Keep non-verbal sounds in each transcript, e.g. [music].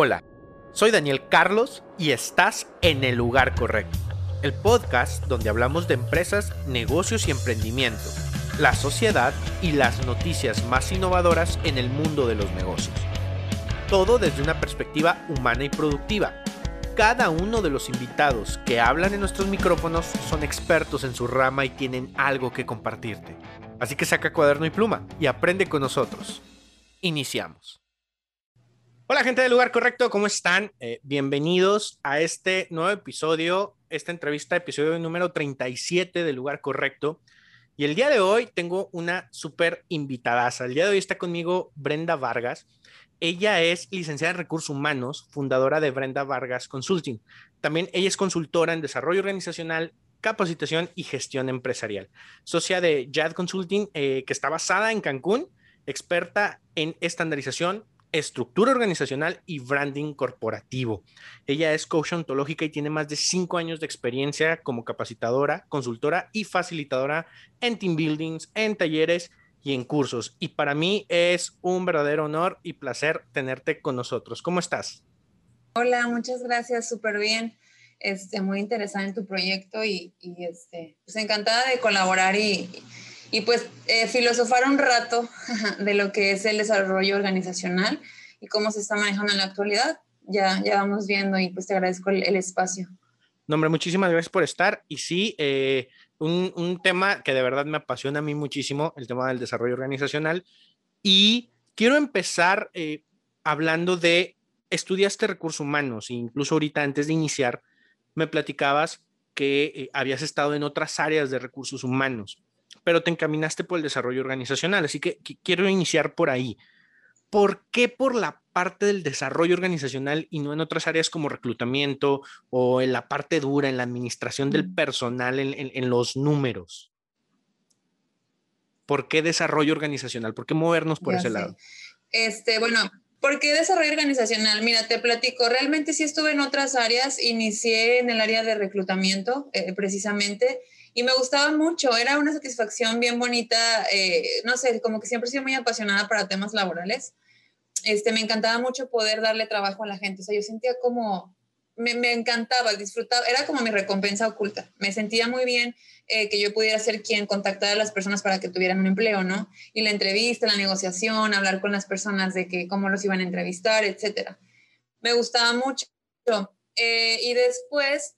Hola, soy Daniel Carlos y estás en el lugar correcto. El podcast donde hablamos de empresas, negocios y emprendimiento, la sociedad y las noticias más innovadoras en el mundo de los negocios. Todo desde una perspectiva humana y productiva. Cada uno de los invitados que hablan en nuestros micrófonos son expertos en su rama y tienen algo que compartirte. Así que saca cuaderno y pluma y aprende con nosotros. Iniciamos. Hola gente del lugar correcto, ¿cómo están? Eh, bienvenidos a este nuevo episodio, esta entrevista, episodio número 37 del lugar correcto. Y el día de hoy tengo una súper invitada. El día de hoy está conmigo Brenda Vargas. Ella es licenciada en recursos humanos, fundadora de Brenda Vargas Consulting. También ella es consultora en desarrollo organizacional, capacitación y gestión empresarial. Socia de JAD Consulting, eh, que está basada en Cancún, experta en estandarización, estructura organizacional y branding corporativo. Ella es coach ontológica y tiene más de cinco años de experiencia como capacitadora, consultora y facilitadora en team buildings, en talleres y en cursos. Y para mí es un verdadero honor y placer tenerte con nosotros. ¿Cómo estás? Hola, muchas gracias, súper bien. Este, muy interesada en tu proyecto y, este, pues encantada de colaborar y, y pues eh, filosofar un rato [laughs] de lo que es el desarrollo organizacional y cómo se está manejando en la actualidad. Ya, ya vamos viendo y pues te agradezco el, espacio. No, hombre, muchísimas gracias por estar. Y sí, eh, un, un, tema que de verdad me apasiona a mí muchísimo, el tema del desarrollo organizacional. Y quiero empezar eh, hablando de estudiaste recursos humanos, incluso ahorita antes de iniciar, me platicabas que habías estado en otras áreas de recursos humanos pero te encaminaste por el desarrollo organizacional. Así que, quiero iniciar por ahí. ¿Por qué por la parte del desarrollo organizacional y no en otras áreas como reclutamiento o en la parte dura, en la administración del personal, en, los números? ¿Por qué desarrollo organizacional? ¿Por qué movernos por ese lado? Este, bueno, ¿por qué desarrollo organizacional? Mira, te platico, realmente sí estuve en otras áreas, inicié en el área de reclutamiento, eh, precisamente, y me gustaba mucho, era una satisfacción bien bonita, eh, no sé, como que siempre he sido muy apasionada para temas laborales. Este, me encantaba mucho poder darle trabajo a la gente, o sea, yo sentía como, me, encantaba, disfrutaba, era como mi recompensa oculta, me sentía muy bien eh, que yo pudiera ser quien contactara a las personas para que tuvieran un empleo, ¿no? Y la entrevista, la negociación, hablar con las personas de que cómo los iban a entrevistar, etcétera. Me gustaba mucho. Eh, y después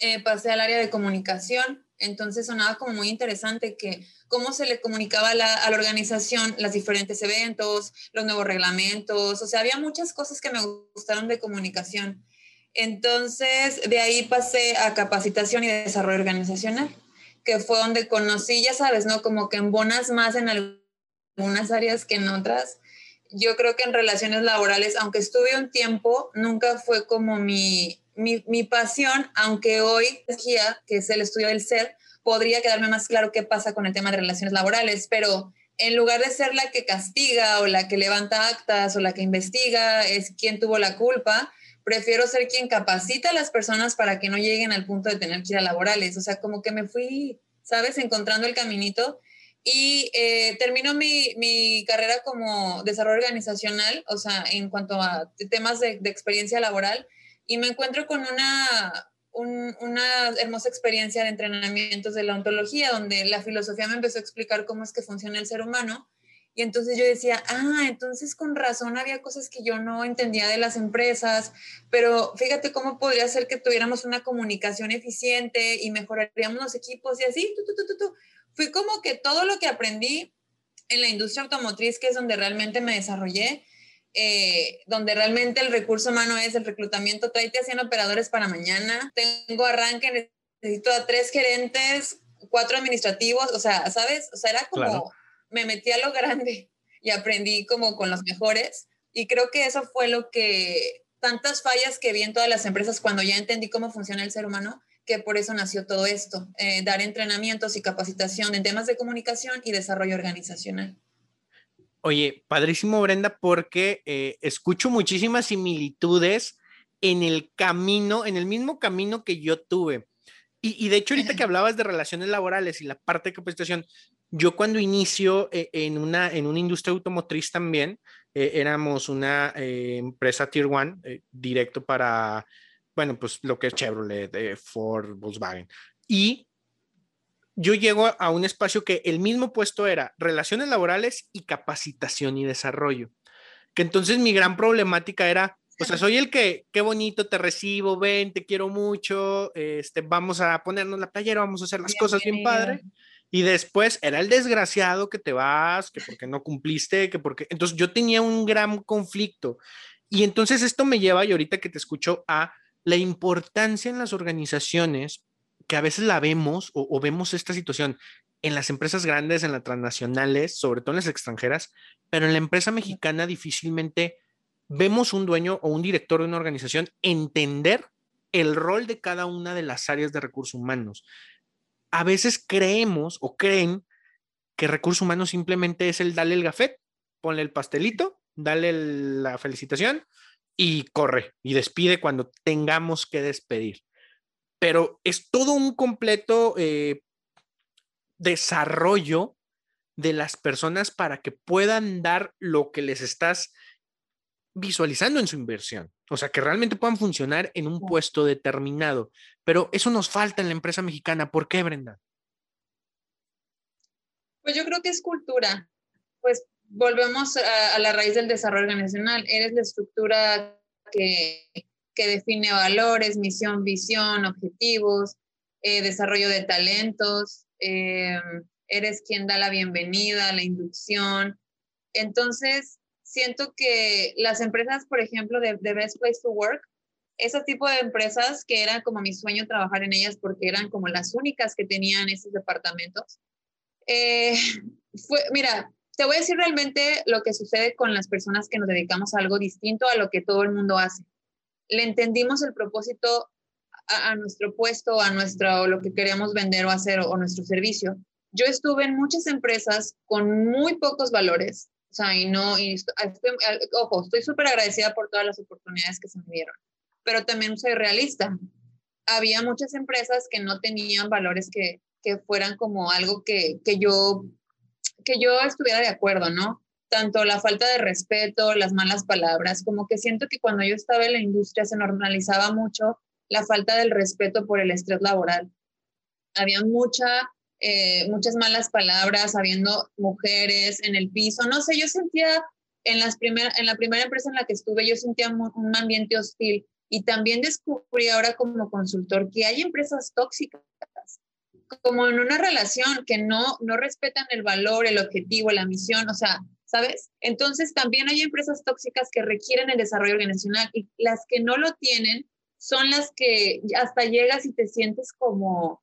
eh, pasé al área de comunicación, entonces sonaba como muy interesante que cómo se le comunicaba a la, organización los diferentes eventos, los nuevos reglamentos, o sea, había muchas cosas que me gustaron de comunicación. Entonces, de ahí pasé a capacitación y desarrollo organizacional, que fue donde conocí, ya sabes, ¿no? Como que embonas más en algunas áreas que en otras. Yo creo que en relaciones laborales, aunque estuve un tiempo, nunca fue como mi, mi, mi pasión, aunque hoy, que es el estudio del ser, podría quedarme más claro qué pasa con el tema de relaciones laborales, pero en lugar de ser la que castiga o la que levanta actas o la que investiga, es quien tuvo la culpa, prefiero ser quien capacita a las personas para que no lleguen al punto de tener que ir a laborales. O sea, como que me fui, ¿sabes?, encontrando el caminito. Y eh, termino mi, mi, carrera como desarrollo organizacional, o sea, en cuanto a temas de, de experiencia laboral y me encuentro con una, una hermosa experiencia de entrenamientos de la ontología, donde la filosofía me empezó a explicar cómo es que funciona el ser humano. Y entonces yo decía, ah, entonces con razón había cosas que yo no entendía de las empresas, pero fíjate cómo podría ser que tuviéramos una comunicación eficiente y mejoraríamos los equipos y así, tú, tú, tú. Fui como que todo lo que aprendí en la industria automotriz, que es donde realmente me desarrollé, eh, donde realmente el recurso humano es el reclutamiento, tráete a 100 operadores para mañana, tengo arranque, necesito a tres gerentes, cuatro administrativos, o sea, ¿sabes? O sea, era como, me metí a lo grande y aprendí como con los mejores y creo que eso fue lo que, tantas fallas que vi en todas las empresas cuando ya entendí cómo funciona el ser humano, que por eso nació todo esto, eh, dar entrenamientos y capacitación en temas de comunicación y desarrollo organizacional. Oye, padrísimo Brenda, porque eh, escucho muchísimas similitudes en el camino, en el mismo camino que yo tuve. Y, de hecho, ahorita que hablabas de relaciones laborales y la parte de capacitación, yo cuando inicio eh, en, una, en una industria automotriz también, eh, éramos una eh, empresa Tier One, eh, directo para, bueno, pues lo que es Chevrolet, Ford, Volkswagen. Y yo llego a un espacio que el mismo puesto era relaciones laborales y capacitación y desarrollo. Que entonces mi gran problemática era, o sea, soy el que, qué bonito, te recibo, ven, te quiero mucho, este, vamos a ponernos la playera, vamos a hacer las cosas bien padre. Y después era el desgraciado que te vas, que porque no cumpliste, que porque... Entonces yo tenía un gran conflicto. Y entonces esto me lleva, y ahorita que te escucho, a la importancia en las organizaciones, que a veces la vemos o, vemos esta situación en las empresas grandes, en las transnacionales, sobre todo en las extranjeras, pero en la empresa mexicana difícilmente vemos un dueño o un director de una organización entender el rol de cada una de las áreas de recursos humanos a veces creemos o creen que recursos humanos simplemente es el darle el gafet, ponle el pastelito, dale la felicitación y corre y despide cuando tengamos que despedir. Pero es todo un completo eh, desarrollo de las personas para que puedan dar lo que les estás visualizando en su inversión. O sea, que realmente puedan funcionar en un puesto determinado. Pero eso nos falta en la empresa mexicana. ¿Por qué, Brenda? Pues yo creo que es cultura. Pues volvemos a, la raíz del desarrollo organizacional. Eres la estructura que, define valores, misión, visión, objetivos, eh, desarrollo de talentos. Eh, eres quien da la bienvenida, la inducción. Entonces, siento que las empresas, por ejemplo, de, Best Place to Work, ese tipo de empresas que era como mi sueño trabajar en ellas porque eran como las únicas que tenían esos departamentos. Eh, [laughs] fue, mira, te voy a decir realmente lo que sucede con las personas que nos dedicamos a algo distinto a lo que todo el mundo hace. Le entendimos el propósito a, nuestro puesto, a nuestro, lo que queremos vender o hacer o nuestro servicio. Yo estuve en muchas empresas con muy pocos valores, o sea, y no, y estoy, ojo, estoy súper agradecida por todas las oportunidades que se me dieron, pero también soy realista. Había muchas empresas que no tenían valores que, que fueran como algo que, que, yo, que yo estuviera de acuerdo, ¿no? Tanto la falta de respeto, las malas palabras, como que siento que cuando yo estaba en la industria se normalizaba mucho la falta del respeto por el estrés laboral. Había mucha eh, muchas malas palabras, habiendo mujeres en el piso. No sé, yo sentía en, las en la primera empresa en la que estuve, yo sentía un ambiente hostil. Y también descubrí ahora como consultor que hay empresas tóxicas, como en una relación que no, no respetan el valor, el objetivo, la misión, o sea, ¿sabes? Entonces también hay empresas tóxicas que requieren el desarrollo organizacional y las que no lo tienen son las que hasta llegas y te sientes como,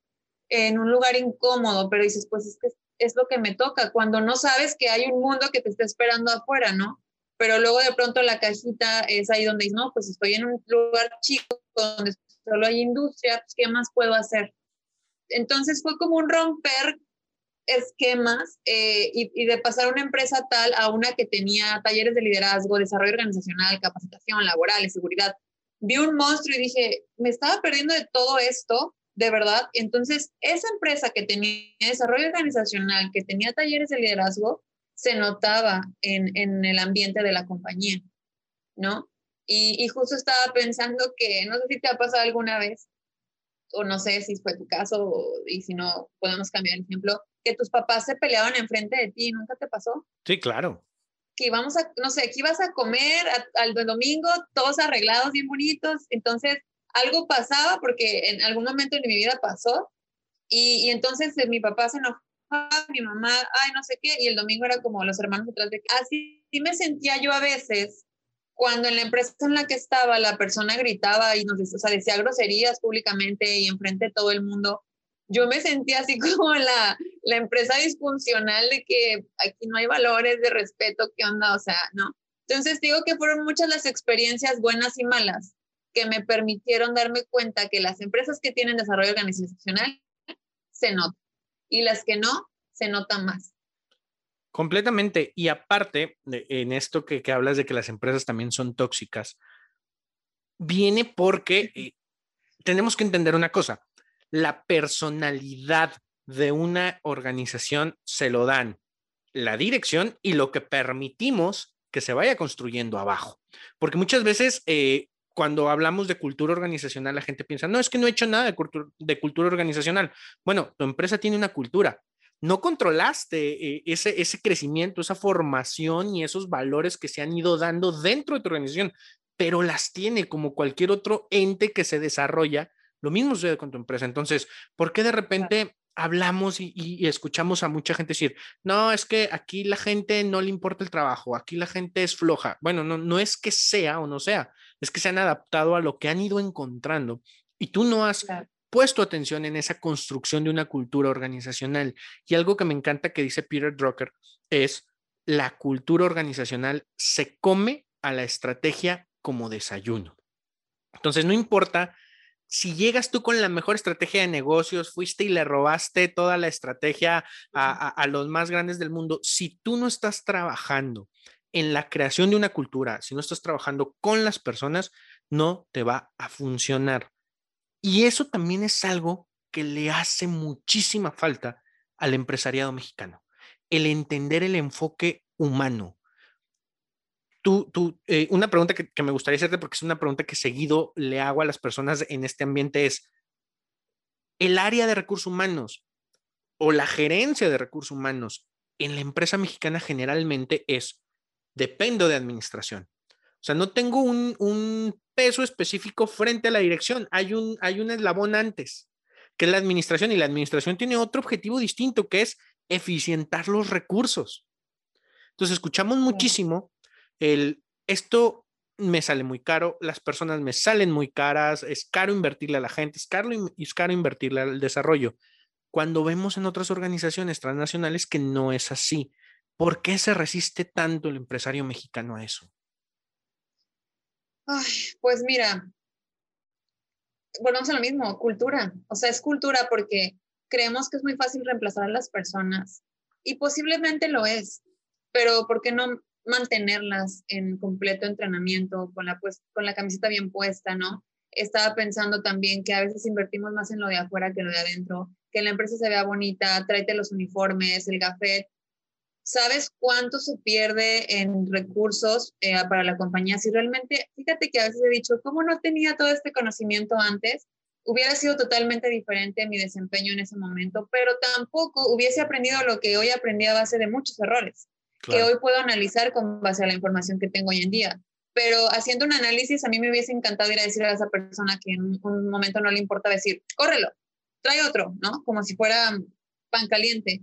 en un lugar incómodo, pero dices, pues es que es lo que me toca, cuando no sabes que hay un mundo que te está esperando afuera, ¿no? Pero luego de pronto la cajita es ahí donde dices, no, pues estoy en un lugar chico donde solo hay industria, pues ¿qué más puedo hacer? Entonces fue como un romper esquemas eh, y, y, de pasar una empresa tal a una que tenía talleres de liderazgo, desarrollo organizacional, capacitación laboral, seguridad. Vi un monstruo y dije, me estaba perdiendo de todo esto de verdad. Entonces, esa empresa que tenía desarrollo organizacional, que tenía talleres de liderazgo, se notaba en, en el ambiente de la compañía, ¿no? Y, y, justo estaba pensando que, no sé si te ha pasado alguna vez, o no sé si fue tu caso, y si no, podemos cambiar el ejemplo, que tus papás se peleaban enfrente de ti, ¿nunca te pasó? Sí, claro. Que íbamos a, no sé, que ibas a comer al domingo, todos arreglados, bien bonitos, entonces algo pasaba porque en algún momento de mi vida pasó y, y entonces eh, mi papá se enojaba, mi mamá, ay, no sé qué, y el domingo era como los hermanos detrás de Así me sentía yo a veces cuando en la empresa en la que estaba la persona gritaba y nos o sea, decía groserías públicamente y enfrente de todo el mundo. Yo me sentía así [laughs] como la, la empresa disfuncional de que aquí no hay valores de respeto, ¿qué onda? O sea, ¿no? Entonces digo que fueron muchas las experiencias buenas y malas que me permitieron darme cuenta que las empresas que tienen desarrollo organizacional se notan y las que no se notan más. Completamente. Y aparte, en esto que, que hablas de que las empresas también son tóxicas, viene porque eh, tenemos que entender una cosa, la personalidad de una organización se lo dan la dirección y lo que permitimos que se vaya construyendo abajo. Porque muchas veces eh, cuando hablamos de cultura organizacional, la gente piensa, no, es que no he hecho nada de, cultura, de cultura organizacional. Bueno, tu empresa tiene una cultura. No controlaste eh, ese, ese crecimiento, esa formación y esos valores que se han ido dando dentro de tu organización, pero las tiene como cualquier otro ente que se desarrolla. Lo mismo sucede con tu empresa. Entonces, ¿por qué de repente hablamos y, escuchamos a mucha gente decir, no, es que aquí la gente no le importa el trabajo, aquí la gente es floja. Bueno, no, no es que sea o no sea, es que se han adaptado a lo que han ido encontrando y tú no has puesto atención en esa construcción de una cultura organizacional. Y algo que me encanta que dice Peter Drucker es, la cultura organizacional se come a la estrategia como desayuno. Entonces, no importa si llegas tú con la mejor estrategia de negocios, fuiste y le robaste toda la estrategia a, los más grandes del mundo, si tú no estás trabajando en la creación de una cultura, si no estás trabajando con las personas, no te va a funcionar. Y eso también es algo que le hace muchísima falta al empresariado mexicano, el entender el enfoque humano, Tú, tú, eh, una pregunta que, me gustaría hacerte, porque es una pregunta que seguido le hago a las personas en este ambiente, es, ¿el área de recursos humanos o la gerencia de recursos humanos en la empresa mexicana generalmente es, dependo de administración? O sea, no tengo un, un peso específico frente a la dirección, hay un, hay un eslabón antes, que es la administración, y la administración tiene otro objetivo distinto, que es eficientar los recursos. Entonces, escuchamos muchísimo el, esto me sale muy caro, las personas me salen muy caras, es caro invertirle a la gente, es caro, es caro invertirle al desarrollo. Cuando vemos en otras organizaciones transnacionales que no es así, ¿por qué se resiste tanto el empresario mexicano a eso? Ay, pues mira, volvemos a lo mismo, cultura. O sea, es cultura porque creemos que es muy fácil reemplazar a las personas y posiblemente lo es, pero ¿por qué no mantenerlas en completo entrenamiento, con la, pues, con la camiseta bien puesta, ¿no? Estaba pensando también que a veces invertimos más en lo de afuera que en lo de adentro, que la empresa se vea bonita, tráete los uniformes, el gafet. ¿Sabes cuánto se pierde en recursos eh, para la compañía? Si realmente, fíjate que a veces he dicho, ¿cómo no tenía todo este conocimiento antes? Hubiera sido totalmente diferente mi desempeño en ese momento, pero tampoco hubiese aprendido lo que hoy aprendí a base de muchos errores que hoy puedo analizar con base a la información que tengo hoy en día. Pero haciendo un análisis, a mí me hubiese encantado ir a decir a esa persona que en un momento no le importa decir, córrelo, trae otro, ¿no? Como si fuera pan caliente.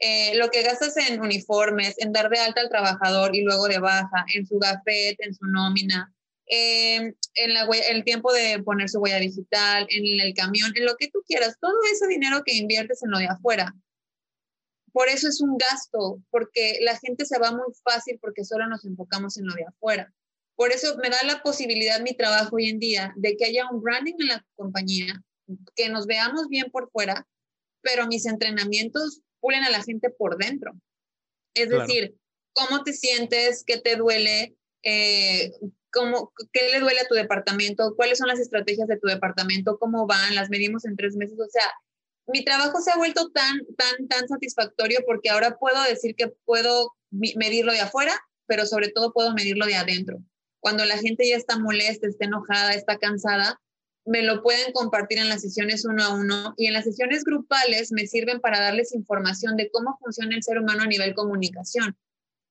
Eh, lo que gastas en uniformes, en dar de alta al trabajador y luego de baja, en su gafet, en su nómina, em, en la el tiempo de poner su huella digital, en el camión, en lo que tú quieras, todo ese dinero que inviertes en lo de afuera, por eso es un gasto, porque la gente se va muy fácil porque solo nos enfocamos en lo de afuera. Por eso me da la posibilidad mi trabajo hoy en día de que haya un branding en la compañía, que nos veamos bien por fuera, pero mis entrenamientos pulen a la gente por dentro. Es decir, cómo te sientes, qué te duele, eh, cómo, qué le duele a tu departamento, cuáles son las estrategias de tu departamento, cómo van, las medimos en tres meses. O sea, mi trabajo se ha vuelto tan, tan, tan satisfactorio porque ahora puedo decir que puedo medirlo de afuera, pero sobre todo puedo medirlo de adentro. Cuando la gente ya está molesta, está enojada, está cansada, me lo pueden compartir en las sesiones uno a uno y en las sesiones grupales me sirven para darles información de cómo funciona el ser humano a nivel comunicación.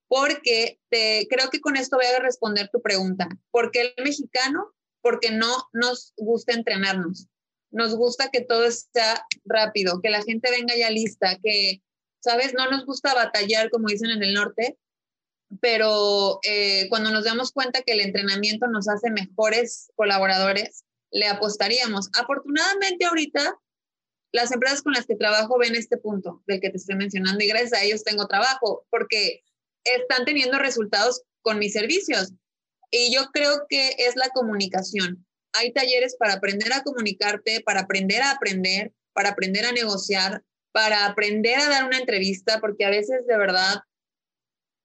Porque te, creo que con esto voy a responder tu pregunta. ¿Por qué el mexicano? Porque no nos gusta entrenarnos nos gusta que todo sea rápido, que la gente venga ya lista, que, ¿sabes? No nos gusta batallar, como dicen en el norte, pero eh, cuando nos damos cuenta que el entrenamiento nos hace mejores colaboradores, le apostaríamos. Afortunadamente ahorita, las empresas con las que trabajo ven este punto del que te estoy mencionando y gracias a ellos tengo trabajo porque están teniendo resultados con mis servicios. Y yo creo que es la comunicación hay talleres para aprender a comunicarte, para aprender a aprender, para aprender a negociar, para aprender a dar una entrevista, porque a veces de verdad,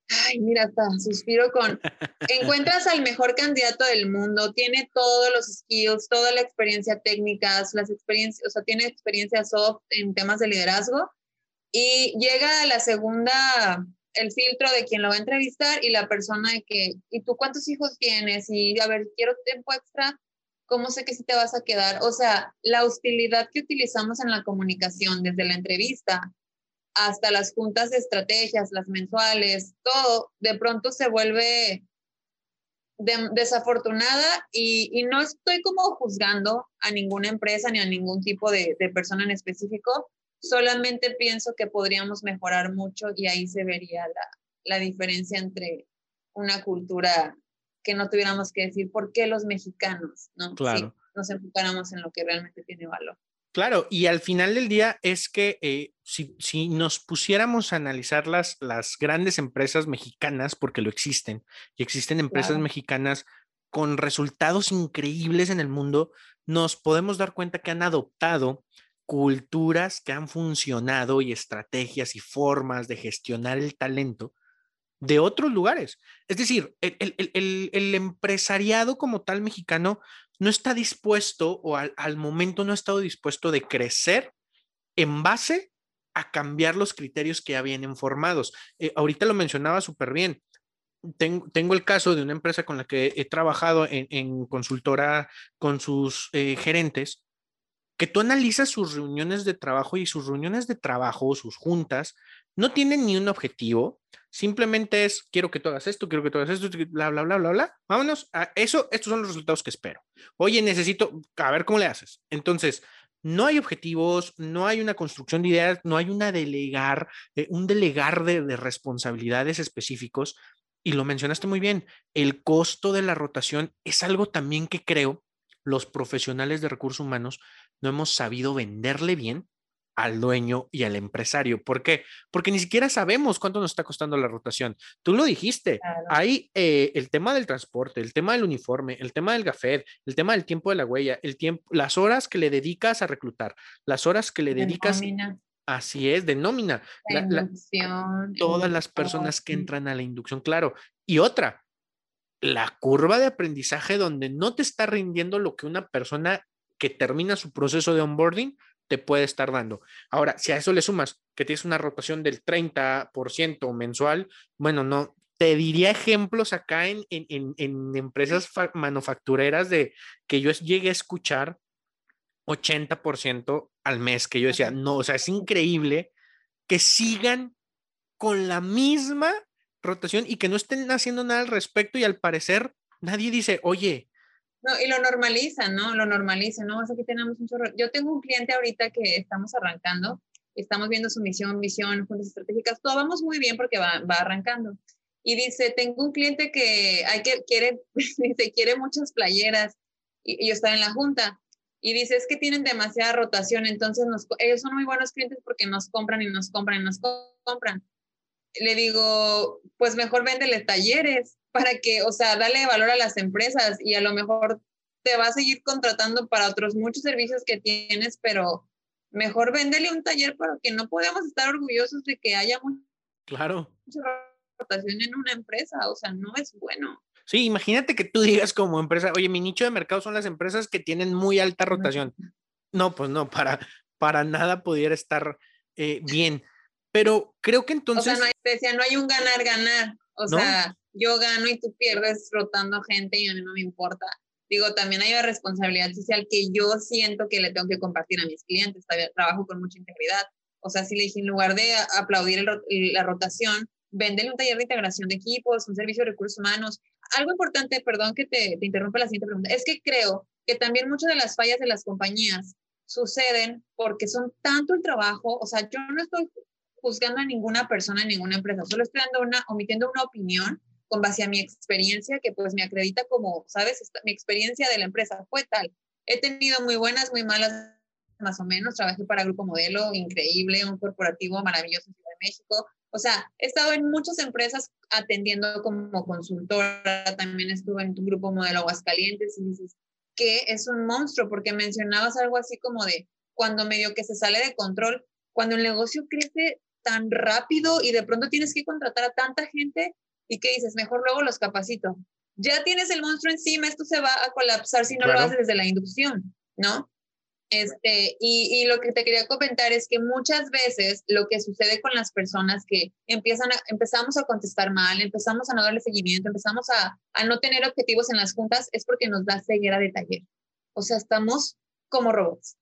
ay, mira, hasta suspiro con, [laughs] encuentras al mejor candidato del mundo, tiene todos los skills, toda la experiencia técnica, las experiencias, o sea, tiene experiencia soft en temas de liderazgo y llega a la segunda el filtro de quien lo va a entrevistar y la persona de que, ¿y tú cuántos hijos tienes? Y a ver, quiero tiempo extra, ¿cómo sé que sí te vas a quedar? O sea, la hostilidad que utilizamos en la comunicación desde la entrevista hasta las juntas de estrategias, las mensuales, todo de pronto se vuelve desafortunada y, no estoy como juzgando a ninguna empresa ni a ningún tipo de, persona en específico, solamente pienso que podríamos mejorar mucho y ahí se vería la diferencia entre una cultura que no tuviéramos que decir por qué los mexicanos, ¿no? Claro. nos enfocáramos en lo que realmente tiene valor. Claro, y al final del día es que eh, si, si, nos pusiéramos a analizar las, las grandes empresas mexicanas, porque lo existen, y existen empresas mexicanas con resultados increíbles en el mundo, nos podemos dar cuenta que han adoptado culturas que han funcionado y estrategias y formas de gestionar el talento de otros lugares. Es decir, el, empresariado como tal mexicano no está dispuesto o al, momento no ha estado dispuesto de crecer en base a cambiar los criterios que ya vienen formados. Eh, ahorita lo mencionaba súper bien. Tengo, el caso de una empresa con la que he trabajado en, consultora con sus eh, gerentes que tú analizas sus reuniones de trabajo y sus reuniones de trabajo, sus juntas, no tienen ni un objetivo, simplemente es, quiero que tú hagas esto, quiero que tú hagas esto, bla, bla, bla, bla, bla. Vámonos a eso, estos son los resultados que espero. Oye, necesito, a ver cómo le haces. Entonces, no hay objetivos, no hay una construcción de ideas, no hay una delegar, eh, un delegar de, de responsabilidades específicos. Y lo mencionaste muy bien, el costo de la rotación es algo también que creo los profesionales de recursos humanos no hemos sabido venderle bien al dueño y al empresario. ¿Por qué? Porque ni siquiera sabemos cuánto nos está costando la rotación. Tú lo dijiste, hay eh, el tema del transporte, el tema del uniforme, el tema del gafet, el tema del tiempo de la huella, el tiempo, las horas que le dedicas a reclutar, las horas que le dedicas... Así es, de nómina. todas las personas que entran a la inducción, claro. Y otra, la curva de aprendizaje donde no te está rindiendo lo que una persona que termina su proceso de onboarding te puede estar dando. Ahora, si a eso le sumas que tienes una rotación del 30% mensual, bueno, no, te diría ejemplos acá en, en, en, empresas manufactureras de que yo llegué a escuchar 80% al mes, que yo decía, no, o sea, es increíble que sigan con la misma rotación y que no estén haciendo nada al respecto y al parecer nadie dice, oye, no, y lo normalizan, ¿no? Lo normalizan, ¿no? Aquí tenemos un chorro. Yo tengo un cliente ahorita que estamos arrancando, estamos viendo su misión, visión, juntas estratégicas, todo vamos muy bien porque va, va arrancando. Y dice, tengo un cliente que, hay que quiere, [laughs] dice, quiere muchas playeras y, yo estaba en la junta. Y dice, es que tienen demasiada rotación, entonces ellos son muy buenos clientes porque nos compran y nos compran y nos compran. Le digo, pues mejor véndele talleres para que, o sea, dale valor a las empresas y a lo mejor te va a seguir contratando para otros muchos servicios que tienes, pero mejor véndele un taller para que no podemos estar orgullosos de que haya claro. mucha rotación en una empresa, o sea, no es bueno. Sí, imagínate que tú digas como empresa, oye, mi nicho de mercado son las empresas que tienen muy alta rotación. No, pues no, para, para nada pudiera estar eh, bien. Pero creo que entonces... O sea, no hay, no hay un ganar-ganar. O sea, yo gano y tú pierdes rotando gente y a mí no me importa. Digo, también hay una responsabilidad social que yo siento que le tengo que compartir a mis clientes. Trabajo con mucha integridad. O sea, si le dije, en lugar de aplaudir la rotación, véndele un taller de integración de equipos, un servicio de recursos humanos. Algo importante, perdón que te, te interrumpa la siguiente pregunta, es que creo que también muchas de las fallas de las compañías suceden porque son tanto el trabajo, o sea, yo no estoy juzgando a ninguna persona en ninguna empresa, solo estoy dando una, omitiendo una opinión con base a mi experiencia, que pues me acredita como, ¿sabes? mi experiencia de la empresa fue tal. He tenido muy buenas, muy malas, más o menos. Trabajé para Grupo Modelo, increíble, un corporativo maravilloso en Ciudad de México. O sea, he estado en muchas empresas atendiendo como consultora, también estuve en tu Grupo Modelo Aguascalientes y dices que es un monstruo, porque mencionabas algo así como de cuando medio que se sale de control, cuando el negocio crece tan rápido y de pronto tienes que contratar a tanta gente, ¿Y qué dices? Mejor luego los capacito. Ya tienes el monstruo encima, esto se va a colapsar si no lo haces desde la inducción, ¿no? Este, y, y, lo que te quería comentar es que muchas veces lo que sucede con las personas que empiezan a, empezamos a contestar mal, empezamos a no darle seguimiento, empezamos a, a no tener objetivos en las juntas, es porque nos da ceguera de taller. O sea, estamos como robots.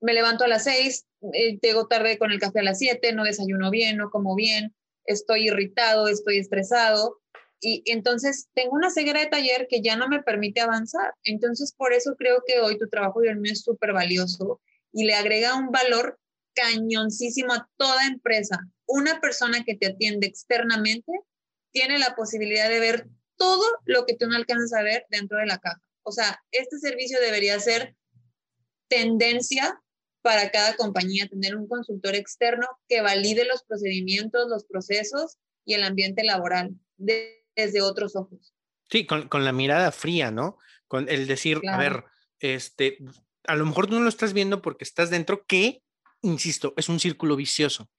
Me levanto a las seis, eh, llego tarde con el café a las siete, no desayuno bien, no como bien, estoy irritado, estoy estresado. Y entonces tengo una ceguera de taller que ya no me permite avanzar. Entonces, por eso creo que hoy tu trabajo y el mío es súper valioso y le agrega un valor cañoncísimo a toda empresa. Una persona que te atiende externamente tiene la posibilidad de ver todo lo que tú no alcanzas a ver dentro de la caja. O sea, este servicio debería ser tendencia para cada compañía, tener un consultor externo que valide los procedimientos, los procesos y el ambiente laboral desde otros ojos. Sí, con, con, la mirada fría, ¿no? Con el decir, a ver, este, a lo mejor tú no lo estás viendo porque estás dentro, que, insisto, es un círculo vicioso.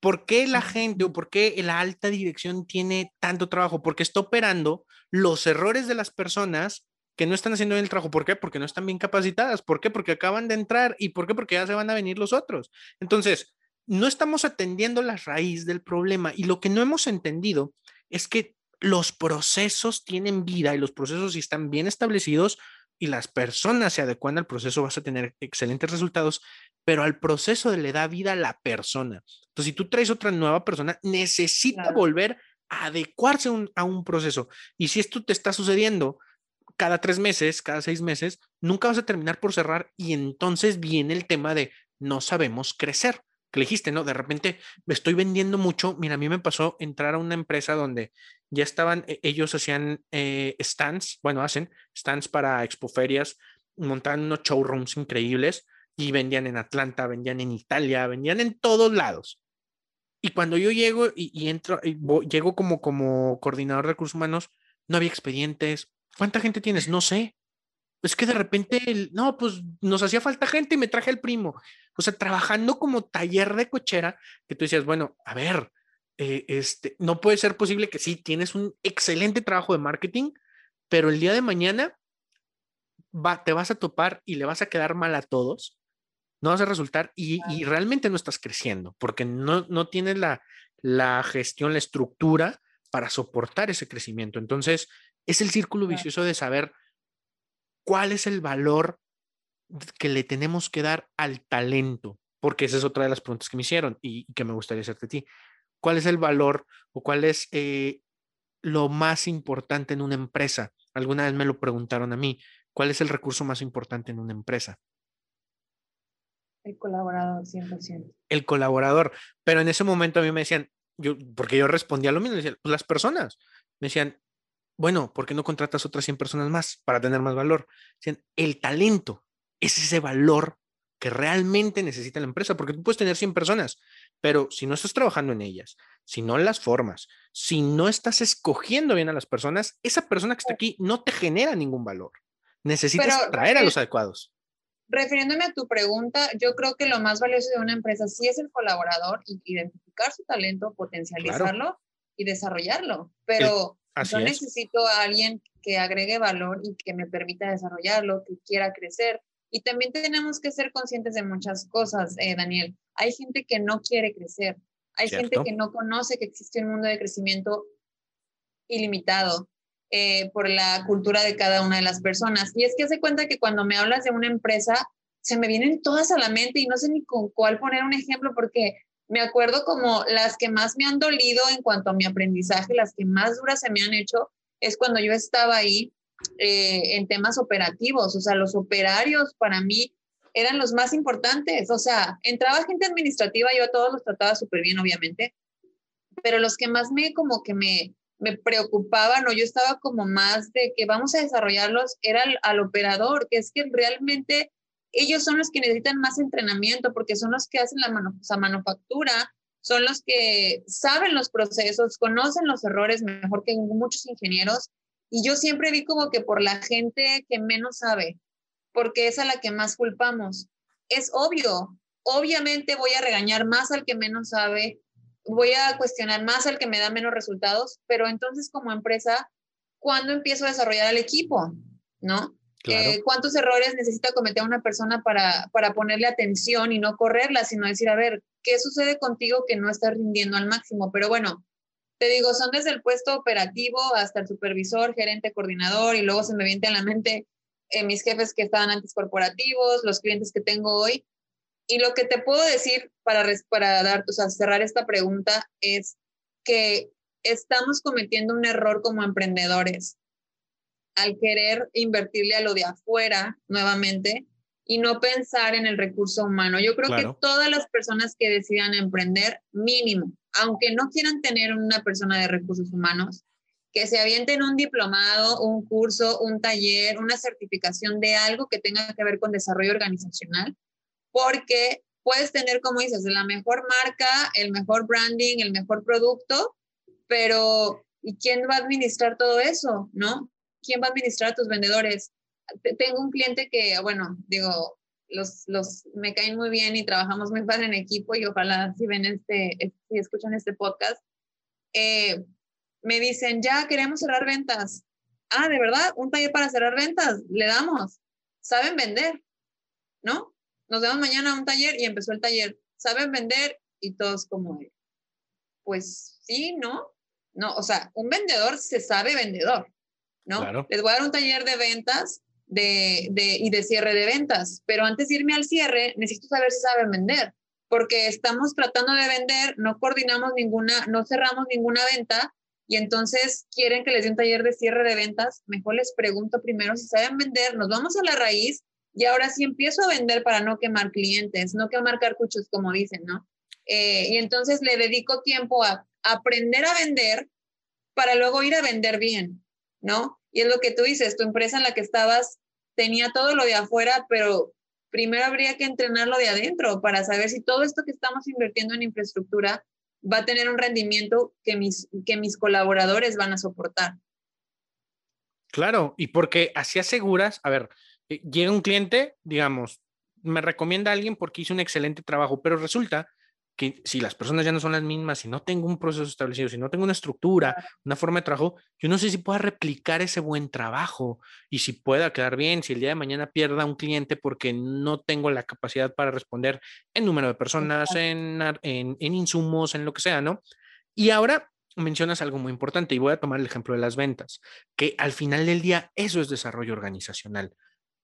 ¿Por qué la gente o por qué la alta dirección tiene tanto trabajo? Porque está operando los errores de las personas que no están haciendo bien el trabajo. ¿Por qué? Porque no están bien capacitadas. ¿Por qué? Porque acaban de entrar. ¿Y por qué? Porque ya se van a venir los otros. Entonces, no estamos atendiendo la raíz del problema y lo que no hemos entendido es que los procesos tienen vida y los procesos si están bien establecidos y las personas se adecuan al proceso, vas a tener excelentes resultados, pero al proceso le da vida a la persona. Entonces, si tú traes otra nueva persona, necesita volver a adecuarse a un proceso. Y si esto te está sucediendo cada tres meses, cada seis meses, nunca vas a terminar por cerrar y entonces viene el tema de no sabemos crecer que dijiste, ¿no? De repente me estoy vendiendo mucho. Mira, a mí me pasó entrar a una empresa donde ya estaban, e, ellos hacían eh, stands, bueno, hacen stands para expoferias, montaban unos showrooms increíbles y vendían en Atlanta, vendían en Italia, vendían en todos lados. Y cuando yo llego y, entro, y llego como, como coordinador de recursos humanos, no había expedientes. ¿Cuánta gente tienes? No sé es que de repente, no, pues nos hacía falta gente y me traje al primo. O sea, trabajando como taller de cochera, que tú decías, bueno, a ver, eh, este, no puede ser posible que sí, tienes un excelente trabajo de marketing, pero el día de mañana va, te vas a topar y le vas a quedar mal a todos, no vas a resultar y, y realmente no estás creciendo porque no, no tienes la, la gestión, la estructura para soportar ese crecimiento. Entonces, es el círculo vicioso de saber cuál es el valor que le tenemos que dar al talento, porque esa es otra de las preguntas que me hicieron y, que me gustaría hacerte a ti. ¿Cuál es el valor o cuál es eh, lo más importante en una empresa? Alguna vez me lo preguntaron a mí. ¿Cuál es el recurso más importante en una empresa? El colaborador, 100%. El colaborador. Pero en ese momento a mí me decían, yo, porque yo respondía lo mismo, decían, pues las personas. Me decían, bueno, ¿por qué no contratas otras 100 personas más para tener más valor? El talento es ese valor que realmente necesita la empresa, porque tú puedes tener 100 personas, pero si no estás trabajando en ellas, si no las formas, si no estás escogiendo bien a las personas, esa persona que está aquí no te genera ningún valor. Necesitas traer a los adecuados. Refiriéndome a tu pregunta, yo creo que lo más valioso de una empresa sí es el colaborador, identificar su talento, potencializarlo y desarrollarlo, pero... Yo necesito a alguien que agregue valor y que me permita desarrollarlo, que quiera crecer. Y también tenemos que ser conscientes de muchas cosas, eh, Daniel. Hay gente que no quiere crecer. Hay gente que no conoce que existe un mundo de crecimiento ilimitado eh, por la cultura de cada una de las personas. Y es que hace cuenta que cuando me hablas de una empresa, se me vienen todas a la mente y no sé ni con cuál poner un ejemplo porque me acuerdo como las que más me han dolido en cuanto a mi aprendizaje, las que más duras se me han hecho, es cuando yo estaba ahí eh, en temas operativos, o sea, los operarios para mí eran los más importantes, o sea, entraba gente administrativa, yo a todos los trataba súper bien, obviamente, pero los que más me como que me, me preocupaban o yo estaba como más de que vamos a desarrollarlos era al operador, que es que realmente ellos son los que necesitan más entrenamiento porque son los que hacen la manufactura, son los que saben los procesos, conocen los errores mejor que muchos ingenieros. Y yo siempre vi como que por la gente que menos sabe, porque es a la que más culpamos. Es obvio, obviamente voy a regañar más al que menos sabe, voy a cuestionar más al que me da menos resultados, pero entonces como empresa, ¿cuándo empiezo a desarrollar al equipo? ¿No? Eh, ¿Cuántos errores necesita cometer una persona para, para ponerle atención y no correrla, sino decir, a ver, ¿qué sucede contigo que no estás rindiendo al máximo? Pero bueno, te digo, son desde el puesto operativo hasta el supervisor, gerente, coordinador, y luego se me viene a la mente eh, mis jefes que estaban antes corporativos, los clientes que tengo hoy. Y lo que te puedo decir para, para dar, o sea, cerrar esta pregunta es que estamos cometiendo un error como emprendedores al querer invertirle a lo de afuera nuevamente y no pensar en el recurso humano. Yo creo que todas las personas que decidan emprender, mínimo, aunque no quieran tener una persona de recursos humanos, que se avienten un diplomado, un curso, un taller, una certificación de algo que tenga que ver con desarrollo organizacional, porque puedes tener, como dices, la mejor marca, el mejor branding, el mejor producto, pero ¿y quién va a administrar todo eso? ¿No? ¿Quién va a administrar a tus vendedores? Tengo un cliente que, bueno, digo, los, los me caen muy bien y trabajamos muy padre en equipo y ojalá si ven este, si escuchan este podcast, eh, me dicen, ya queremos cerrar ventas. Ah, de verdad, un taller para cerrar ventas, le damos. Saben vender, ¿no? Nos vemos mañana a un taller y empezó el taller. Saben vender y todos como, pues sí, ¿no? No, o sea, un vendedor se sabe vendedor. ¿No? Les voy a dar un taller de ventas de, de, y de cierre de ventas, pero antes de irme al cierre, necesito saber si saben vender, porque estamos tratando de vender, no coordinamos ninguna, no cerramos ninguna venta y entonces quieren que les dé un taller de cierre de ventas, mejor les pregunto primero si saben vender, nos vamos a la raíz y ahora sí empiezo a vender para no quemar clientes, no quemar cartuchos como dicen, ¿no? Eh, y entonces le dedico tiempo a aprender a vender para luego ir a vender bien, ¿no? Y es lo que tú dices, tu empresa en la que estabas tenía todo lo de afuera, pero primero habría que entrenarlo de adentro para saber si todo esto que estamos invirtiendo en infraestructura va a tener un rendimiento que mis, que mis colaboradores van a soportar. Claro, y porque así aseguras, a ver, eh, llega un cliente, digamos, me recomienda a alguien porque hizo un excelente trabajo, pero resulta que si las personas ya no son las mismas, si no tengo un proceso establecido, si no tengo una estructura, una forma de trabajo, yo no sé si pueda replicar ese buen trabajo y si pueda quedar bien, si el día de mañana pierda un cliente porque no tengo la capacidad para responder en número de personas, en, en, en insumos, en lo que sea, ¿no? Y ahora mencionas algo muy importante y voy a tomar el ejemplo de las ventas, que al final del día eso es desarrollo organizacional.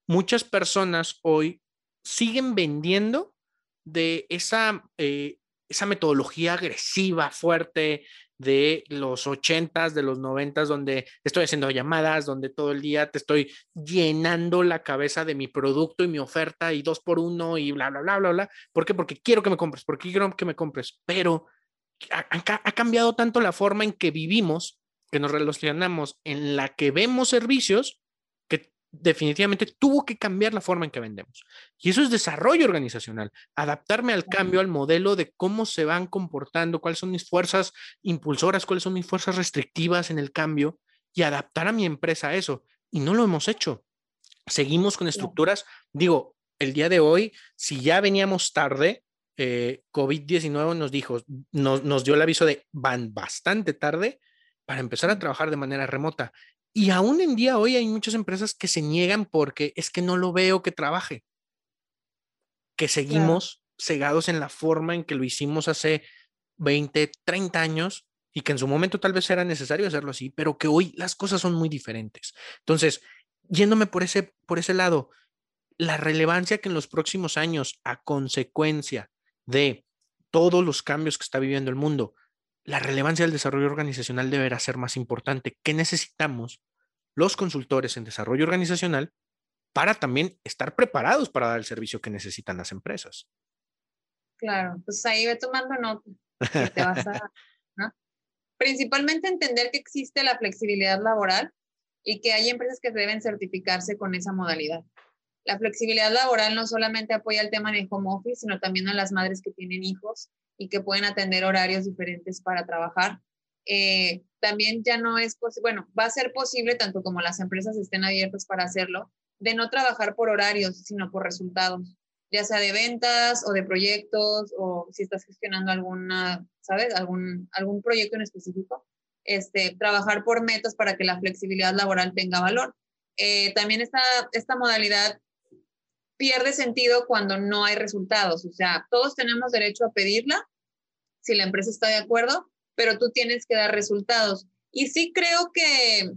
Muchas personas hoy siguen vendiendo de esa eh, esa metodología agresiva, fuerte de los ochentas, de los noventas, donde estoy haciendo llamadas, donde todo el día te estoy llenando la cabeza de mi producto y mi oferta y dos por uno y bla, bla, bla, bla, bla. ¿Por qué? Porque quiero que me compres, porque quiero que me compres. Pero ha, ha cambiado tanto la forma en que vivimos, que nos relacionamos, en la que vemos servicios, definitivamente tuvo que cambiar la forma en que vendemos. Y eso es desarrollo organizacional, adaptarme al cambio, al modelo de cómo se van comportando, cuáles son mis fuerzas impulsoras, cuáles son mis fuerzas restrictivas en el cambio y adaptar a mi empresa a eso. Y no lo hemos hecho. Seguimos con estructuras, digo, el día de hoy, si ya veníamos tarde, eh, COVID-19 nos dijo, nos, nos dio el aviso de van bastante tarde para empezar a trabajar de manera remota. Y aún en día hoy hay muchas empresas que se niegan porque es que no lo veo que trabaje, que seguimos cegados en la forma en que lo hicimos hace 20, 30 años y que en su momento tal vez era necesario hacerlo así, pero que hoy las cosas son muy diferentes. Entonces, yéndome por ese, por ese lado, la relevancia que en los próximos años, a consecuencia de todos los cambios que está viviendo el mundo, la relevancia del desarrollo organizacional deberá ser más importante. ¿Qué necesitamos los consultores en desarrollo organizacional para también estar preparados para dar el servicio que necesitan las empresas. Claro, pues ahí ve tomando nota. [laughs] Principalmente entender que existe la flexibilidad laboral y que hay empresas que deben certificarse con esa modalidad. La flexibilidad laboral no solamente apoya el tema de home office, sino también a las madres que tienen hijos y que pueden atender horarios diferentes para trabajar. Eh, también ya no es posible, bueno, va a ser posible, tanto como las empresas estén abiertas para hacerlo, de no trabajar por horarios, sino por resultados, ya sea de ventas o de proyectos o si estás gestionando alguna, ¿sabes? Algún, algún proyecto en específico, este, trabajar por metas para que la flexibilidad laboral tenga valor. eh, también esta, esta modalidad pierde sentido cuando no hay resultados. O sea, todos tenemos derecho a pedirla si la empresa está de acuerdo, pero tú tienes que dar resultados. Y sí creo que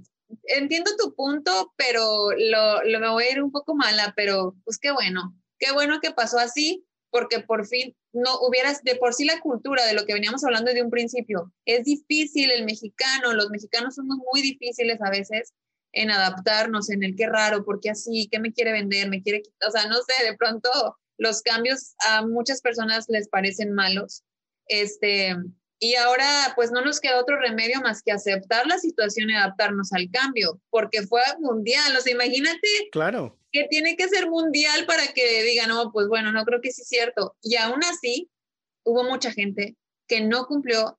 entiendo tu punto, pero lo, lo, me voy a ir un poco mala, pero pues qué bueno, qué bueno que pasó así, porque por fin no hubieras, de por sí la cultura de lo que veníamos hablando desde un principio, es difícil el mexicano, los mexicanos somos muy difíciles a veces en adaptarnos, en el qué raro, por qué así, qué me quiere vender, me quiere quitar, o sea, no sé, de pronto los cambios a muchas personas les parecen malos. Este, y ahora pues no nos queda otro remedio más que aceptar la situación y adaptarnos al cambio, porque fue mundial, o sea, imagínate. Claro. Que tiene que ser mundial para que digan, no, pues bueno, no creo que sí es cierto. Y aún así, hubo mucha gente que no cumplió,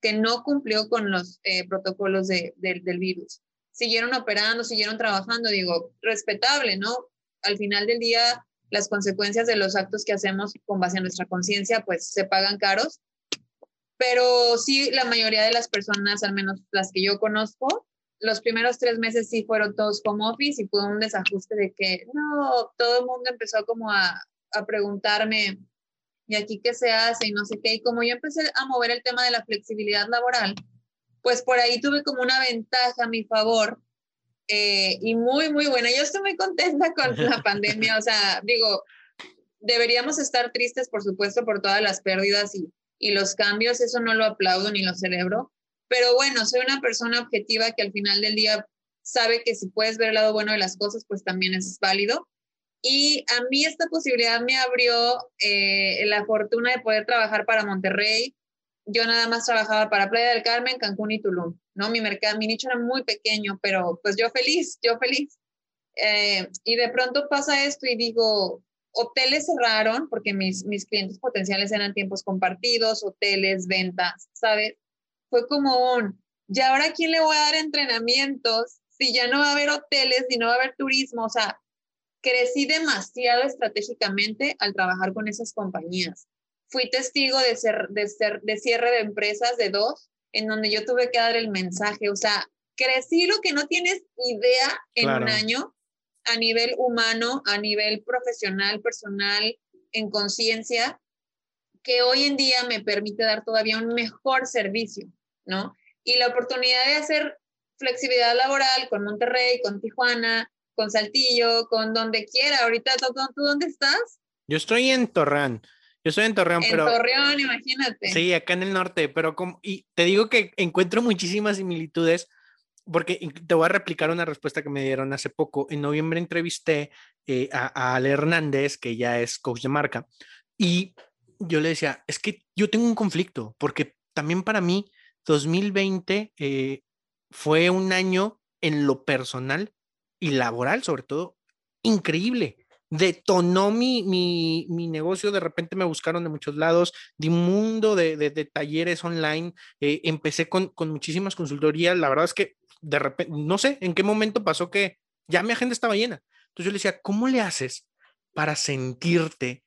que no cumplió con los eh, protocolos de, del virus siguieron operando, siguieron trabajando, digo, respetable, ¿no? Al final del día, las consecuencias de los actos que hacemos con base a nuestra conciencia, pues se pagan caros. Pero sí, la mayoría de las personas, al menos las que yo conozco, los primeros tres meses sí fueron todos home office y fue un desajuste de que, no, todo el mundo empezó como a, a preguntarme, ¿y aquí qué se hace? Y no sé qué. Y como yo empecé a mover el tema de la flexibilidad laboral, pues por ahí tuve como una ventaja a mi favor eh, y muy, muy buena. Yo estoy muy contenta con la [laughs] pandemia, o sea, digo, deberíamos estar tristes, por supuesto, por todas las pérdidas y, y los cambios, eso no lo aplaudo ni lo celebro, pero bueno, soy una persona objetiva que al final del día sabe que si puedes ver el lado bueno de las cosas, pues también es válido. Y a mí esta posibilidad me abrió eh, la fortuna de poder trabajar para Monterrey, yo nada más trabajaba para Playa del Carmen, Cancún y Tulum, ¿no? Mi mercado, mi nicho era muy pequeño, pero pues yo feliz, yo feliz. Eh, y de pronto pasa esto y digo, hoteles cerraron porque mis, mis clientes potenciales eran tiempos compartidos, hoteles, ventas, ¿sabes? Fue como un, ¿y ahora quién le voy a dar entrenamientos si ya no va a haber hoteles, si no va a haber turismo? O sea, crecí demasiado estratégicamente al trabajar con esas compañías fui testigo de, ser, de, ser, de cierre de empresas de dos, en donde yo tuve que dar el mensaje. O sea, crecí lo que no tienes idea en un año a nivel humano, a nivel profesional, personal, en conciencia, que hoy en día me permite dar todavía un mejor servicio, ¿no? Y la oportunidad de hacer flexibilidad laboral con Monterrey, con Tijuana, con Saltillo, con donde quiera. Ahorita, ¿tú, tú dónde estás? Yo estoy en Torreón. Yo soy en Torreón, en pero. En Torreón, imagínate. Sí, acá en el norte, pero como. Y te digo que encuentro muchísimas similitudes, porque te voy a replicar una respuesta que me dieron hace poco. En noviembre entrevisté eh, a, Ale Hernández, que ya es coach de marca, y yo le decía, es que yo tengo un conflicto, porque también para mí 2020 eh, fue un año en lo personal y laboral, sobre todo, increíble detonó mi, mi, mi, negocio, de repente me buscaron de muchos lados, di un mundo de, de, talleres online, eh, empecé con, con muchísimas consultorías, la verdad es que de repente, no sé en qué momento pasó que ya mi agenda estaba llena. Entonces yo le decía, ¿cómo le haces para sentirte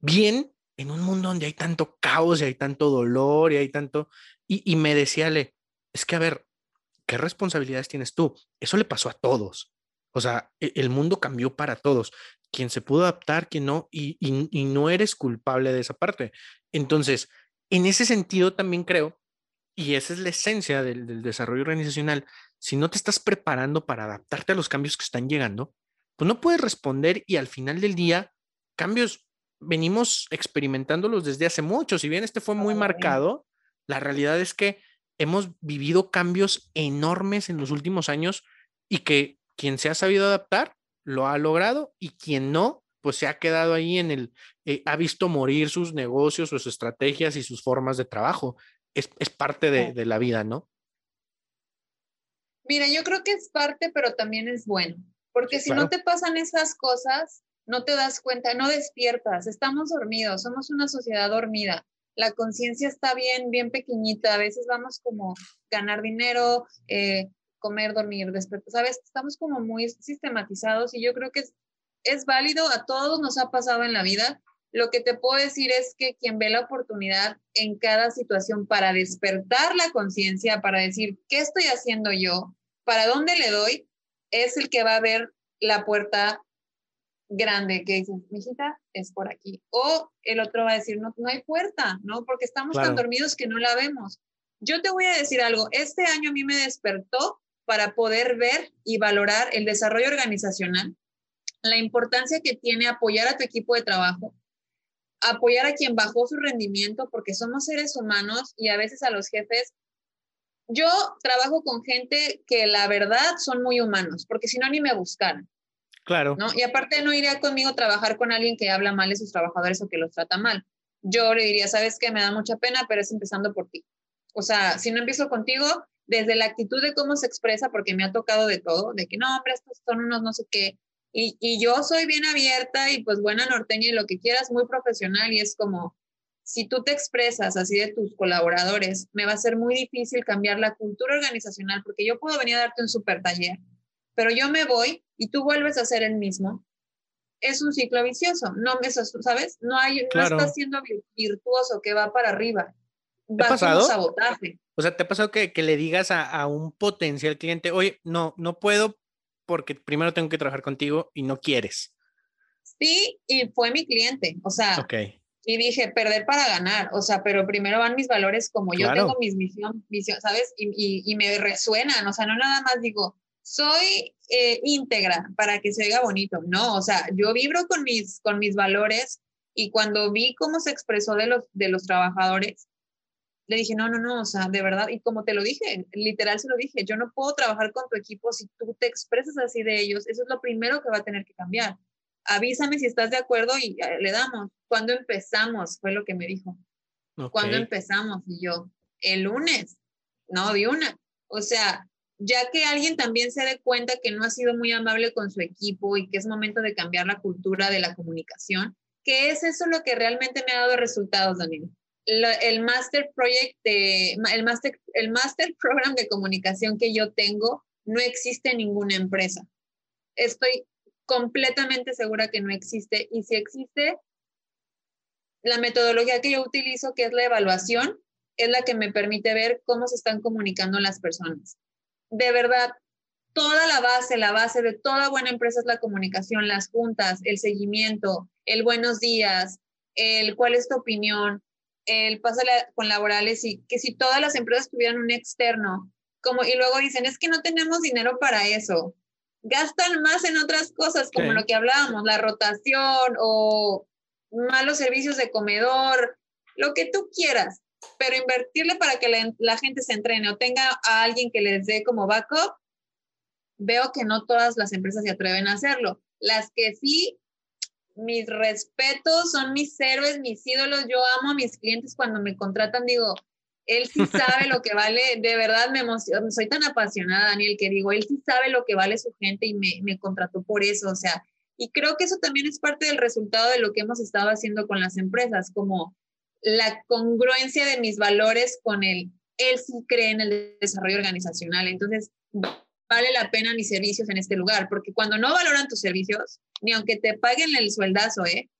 bien en un mundo donde hay tanto caos y hay tanto dolor y hay tanto... Y, y me decía, le, es que a ver, ¿qué responsabilidades tienes tú? Eso le pasó a todos. O sea, e, el mundo cambió para todos quien se pudo adaptar, quien no, y, no eres culpable de esa parte. Entonces, en ese sentido también creo, y esa es la esencia del, desarrollo organizacional, si no te estás preparando para adaptarte a los cambios que están llegando, pues no puedes responder y al final del día, cambios venimos experimentándolos desde hace mucho. Si bien este fue muy marcado, la realidad es que hemos vivido cambios enormes en los últimos años y que quien se ha sabido adaptar lo ha logrado y quien no, pues se ha quedado ahí en el, eh, ha visto morir sus negocios, sus estrategias y sus formas de trabajo. Es, parte de, la vida, ¿no? Mira, yo creo que es parte, pero también es bueno, porque si no te pasan esas cosas, no te das cuenta, no despiertas, estamos dormidos, somos una sociedad dormida. La conciencia está bien, bien pequeñita, a veces vamos como ganar dinero, eh, comer, dormir, despertar, ¿sabes? Estamos como muy sistematizados y yo creo que es, es válido, a todos nos ha pasado en la vida. Lo que te puedo decir es que quien ve la oportunidad en cada situación para despertar la conciencia, para decir, ¿qué estoy haciendo yo? ¿Para dónde le doy? es el que va a ver la puerta grande que dices, mijita, es por aquí. O el otro va a decir, no, no hay puerta, ¿no? Porque estamos tan dormidos que no la vemos. Yo te voy a decir algo, este año a mí me despertó para poder ver y valorar el desarrollo organizacional, la importancia que tiene apoyar a tu equipo de trabajo, apoyar a quien bajó su rendimiento, porque somos seres humanos y a veces a los jefes. Yo trabajo con gente que la verdad son muy humanos, porque si no ni me buscaran. Claro. ¿no? Y aparte no iría conmigo a trabajar con alguien que habla mal de sus trabajadores o que los trata mal. Yo le diría, sabes que me da mucha pena, pero es empezando por ti. O sea, si no empiezo contigo, desde la actitud de cómo se expresa, porque me ha tocado de todo, de que no, hombre, estos son unos no sé qué. Y, y yo soy bien abierta y pues buena norteña y lo que quieras, muy profesional y es como, si tú te expresas así de tus colaboradores, me va a ser muy difícil cambiar la cultura organizacional, porque yo puedo venir a darte un super taller, pero yo me voy y tú vuelves a ser el mismo. Es un ciclo vicioso, no me, ¿sabes? No hay, no está siendo virtuoso que va para arriba. Va ¿Te ha pasado? sabotaje. O sea, ¿te ha pasado que, que le digas a, a, un potencial cliente, oye, no, no puedo porque primero tengo que trabajar contigo y no quieres? Sí, y fue mi cliente, o sea, okay. y dije, perder para ganar, o sea, pero primero van mis valores como yo tengo mis misión, misión ¿sabes? Y, y, y, me resuenan, o sea, no nada más digo, soy eh, íntegra para que se vea bonito, no, o sea, yo vibro con mis, con mis valores y cuando vi cómo se expresó de los, de los trabajadores, le dije, no, no, no, o sea, de verdad, y como te lo dije, literal se lo dije, yo no puedo trabajar con tu equipo si tú te expresas así de ellos, eso es lo primero que va a tener que cambiar. Avísame si estás de acuerdo y eh, le damos. ¿Cuándo empezamos? Fue lo que me dijo. Okay. ¿Cuándo empezamos? Y yo, el lunes, no, de una. O sea, ya que alguien también se dé cuenta que no ha sido muy amable con su equipo y que es momento de cambiar la cultura de la comunicación, que es eso lo que realmente me ha dado resultados, Daniel el Master Project, el, master, el Master [laughs] Program de comunicación que yo tengo, no existe en ninguna empresa. Estoy completamente segura que no existe. Y si existe, la metodología que yo utilizo, que es la evaluación, es la que me permite ver cómo se están comunicando las personas. De verdad, toda la base, la base de toda buena empresa es la comunicación, las juntas, el seguimiento, el buenos días, el cuál es tu opinión, el pasa con laborales y que si todas las empresas tuvieran un externo, como y luego dicen, es que no tenemos dinero para eso. Gastan más en otras cosas, como lo que hablábamos, la rotación o malos servicios de comedor, lo que tú quieras, pero invertirle para que la, la gente se entrene o tenga a alguien que les dé como backup, veo que no todas las empresas se atreven a hacerlo. Las que sí mis respetos, son mis héroes, mis ídolos. Yo amo a mis clientes cuando me contratan, digo, él sí [laughs] sabe lo que vale, de verdad me emociono, soy tan apasionada, Daniel, que digo, él sí sabe lo que vale su gente y me, me contrató por eso, o sea, y creo que eso también es parte del resultado de lo que hemos estado haciendo con las empresas, como la congruencia de mis valores con él. Él sí cree en el desarrollo organizacional, entonces vale la pena mis servicios en este lugar, porque cuando no valoran tus servicios, ni aunque te paguen el sueldazo, ¿eh?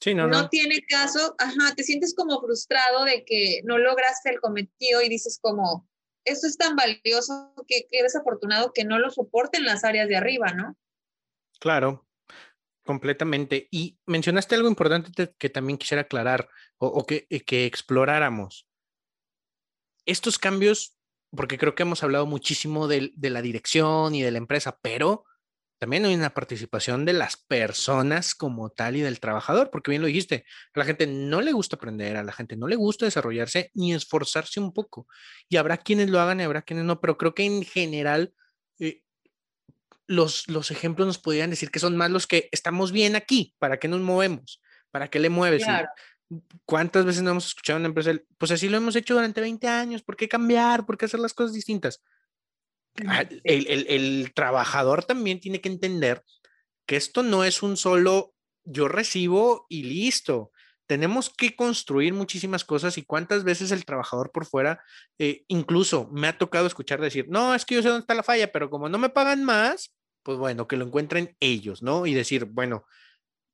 Sí, no, no, tiene caso, ajá, te sientes como frustrado de que no lograste el cometido y dices como, esto es tan valioso que, que eres afortunado que no lo soporten las áreas de arriba, ¿no? Claro, completamente. Y mencionaste algo importante que también quisiera aclarar o, o que, que exploráramos. Estos cambios porque creo que hemos hablado muchísimo de, de, la dirección y de la empresa, pero también hay una participación de las personas como tal y del trabajador, porque bien lo dijiste, a la gente no le gusta aprender, a la gente no le gusta desarrollarse ni esforzarse un poco. Y habrá quienes lo hagan y habrá quienes no, pero creo que en general eh, los, los ejemplos nos podrían decir que son más los que estamos bien aquí, ¿para qué nos movemos? ¿Para qué le mueves? Claro. ¿Cuántas veces no hemos escuchado a una empresa? Pues así lo hemos hecho durante 20 años, ¿por qué cambiar? ¿Por qué hacer las cosas distintas? Ah, el, el, el, trabajador también tiene que entender que esto no es un solo yo recibo y listo. Tenemos que construir muchísimas cosas y cuántas veces el trabajador por fuera, eh, incluso me ha tocado escuchar decir, no, es que yo sé dónde está la falla, pero como no me pagan más, pues bueno, que lo encuentren ellos, ¿no? Y decir, bueno,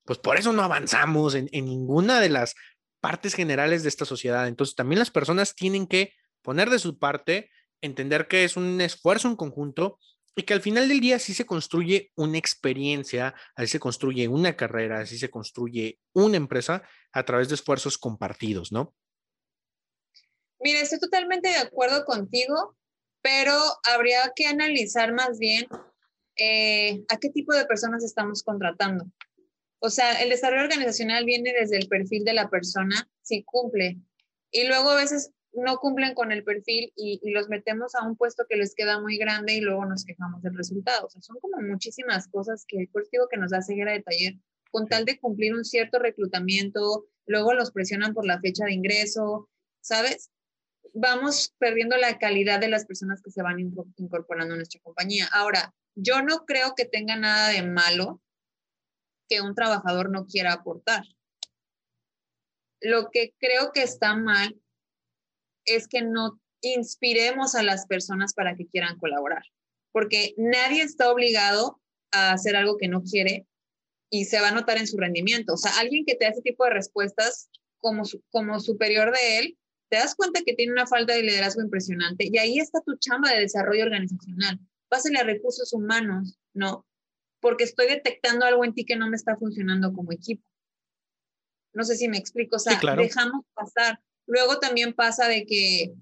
pues por eso no avanzamos en, ninguna de las partes generales de esta sociedad. Entonces también las personas tienen que poner de su parte, entender que es un esfuerzo en conjunto y que al final del día sí se construye una experiencia, así se construye una carrera, así se construye una empresa a través de esfuerzos compartidos, ¿no? Mira, estoy totalmente de acuerdo contigo, pero habría que analizar más bien eh, a qué tipo de personas estamos contratando. O sea, el desarrollo organizacional viene desde el perfil de la persona, si cumple. Y luego a veces no cumplen con el perfil y, los metemos a un puesto que les queda muy grande y luego nos quejamos del resultado. O sea, son como muchísimas cosas que, por digo que nos da ceguera de taller, con tal de cumplir un cierto reclutamiento, luego los presionan por la fecha de ingreso, ¿sabes? Vamos perdiendo la calidad de las personas que se van incorporando a nuestra compañía. Ahora, yo no creo que tenga nada de malo que un trabajador no quiera aportar. Lo que creo que está mal es que no inspiremos a las personas para que quieran colaborar, porque nadie está obligado a hacer algo que no quiere y se va a notar en su rendimiento. O sea, alguien que te hace tipo de respuestas como, como superior de él, te das cuenta que tiene una falta de liderazgo impresionante y ahí está tu chamba de desarrollo organizacional. Pásale a recursos humanos, ¿no? Porque estoy detectando algo en ti que no me está funcionando como equipo. No sé si me explico, o sea, dejamos pasar. Luego también pasa de que,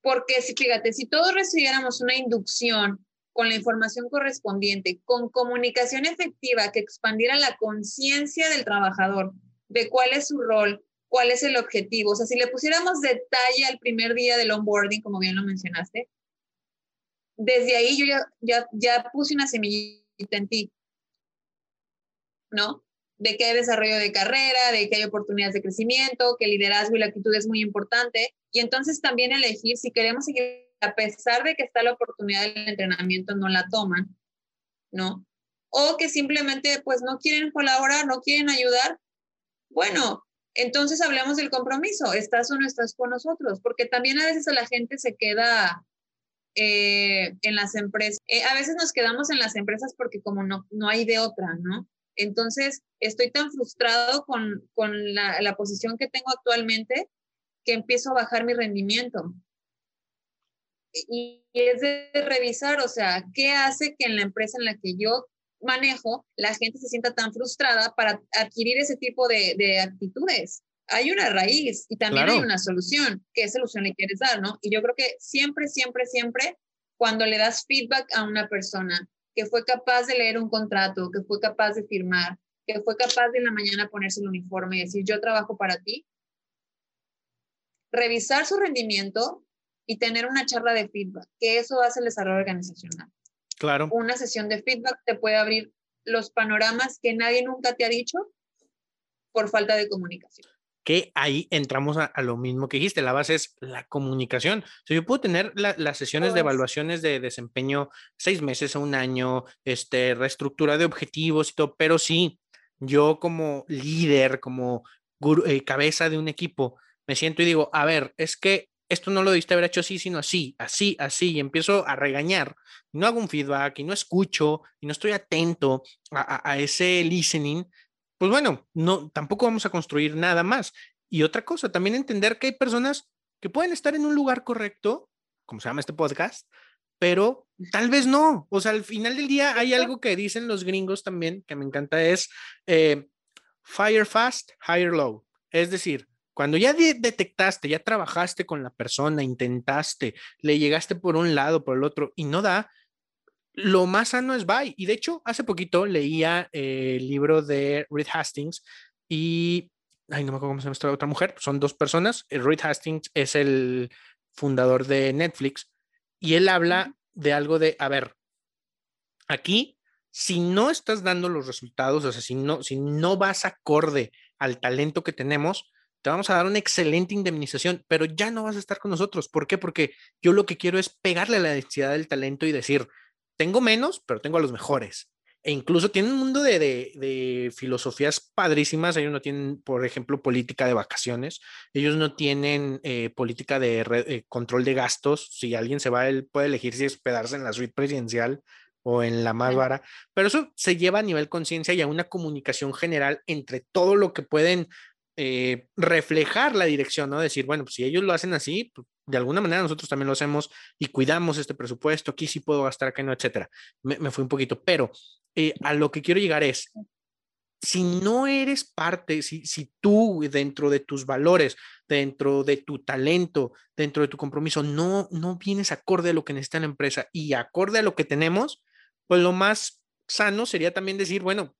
porque si fíjate, si todos recibiéramos una inducción con la información correspondiente, con comunicación efectiva que expandiera la conciencia del trabajador de cuál es su rol, cuál es el objetivo. O sea, si le pusiéramos detalle al primer día del onboarding, como bien lo mencionaste, desde ahí yo ya, ya, ya puse una semillita en ti, ¿no? de que hay desarrollo de carrera, de que hay oportunidades de crecimiento, que liderazgo y la actitud es muy importante. Y entonces también elegir si queremos seguir, a pesar de que está la oportunidad del entrenamiento, no la toman, ¿no? O que simplemente pues no quieren colaborar, no quieren ayudar. Bueno, entonces hablemos del compromiso, estás o no estás con nosotros, porque también a veces a la gente se queda eh, en las empresas, eh, a veces nos quedamos en las empresas porque como no, no hay de otra, ¿no? Entonces, estoy tan frustrado con, la, posición que tengo actualmente que empiezo a bajar mi rendimiento. Y, es de revisar, o sea, ¿qué hace que en la empresa en la que yo manejo la gente se sienta tan frustrada para adquirir ese tipo de, actitudes? Hay una raíz y también hay una solución. ¿Qué solución le quieres dar, no? Y yo creo que siempre, siempre, siempre, cuando le das feedback a una persona que fue capaz de leer un contrato, que fue capaz de firmar, que fue capaz de en la mañana ponerse el uniforme y decir, yo trabajo para ti, revisar su rendimiento y tener una charla de feedback, que eso hace el desarrollo organizacional. Claro. Una sesión de feedback te puede abrir los panoramas que nadie nunca te ha dicho por falta de comunicación que ahí entramos a, lo mismo que dijiste, la base es la comunicación. O yo puedo tener las sesiones de evaluaciones de desempeño seis meses a un año, este, reestructura de objetivos y todo, pero sí, yo como líder, como eh, cabeza de un equipo, me siento y digo, a ver, es que esto no lo debiste haber hecho así, sino así, así, así, y empiezo a regañar, y no hago un feedback, y no escucho, y no estoy atento a, a ese listening, pues bueno, no, tampoco vamos a construir nada más. Y otra cosa, también entender que hay personas que pueden estar en un lugar correcto, como se llama este podcast, pero tal vez no. O sea, al final del día hay algo que dicen los gringos también, que me encanta, es eh, fire fast, hire low. Es decir, cuando ya detectaste, ya trabajaste con la persona, intentaste, le llegaste por un lado, por el otro, y no da, lo más sano es bye. Y de hecho, hace poquito leía eh, el libro de Reed Hastings y, ay, no me acuerdo cómo se llama esta otra mujer, son dos personas. Eh, Reed Hastings es el fundador de Netflix y él habla de algo de, a ver, aquí, si no estás dando los resultados, o sea, si no, si no vas acorde al talento que tenemos, te vamos a dar una excelente indemnización, pero ya no vas a estar con nosotros. ¿Por qué? Porque yo lo que quiero es pegarle a la densidad del talento y decir, tengo menos, pero tengo a los mejores. E incluso tienen un mundo de, filosofías padrísimas. Ellos no tienen, por ejemplo, política de vacaciones. Ellos no tienen eh, política de eh, control de gastos. Si alguien se va, él puede elegir si hospedarse en la suite presidencial o en la más vara. Pero eso se lleva a nivel conciencia y a una comunicación general entre todo lo que pueden eh, reflejar la dirección, ¿no? Decir, bueno, pues si ellos lo hacen así, pues, de alguna manera nosotros también lo hacemos y cuidamos este presupuesto, aquí sí puedo gastar, acá no, etcétera. Me, me fui un poquito, pero eh, a lo que quiero llegar es, si no eres parte, si, si tú dentro de tus valores, dentro de tu talento, dentro de tu compromiso, no, no vienes acorde a lo que necesita la empresa y acorde a lo que tenemos, pues lo más sano sería también decir, bueno,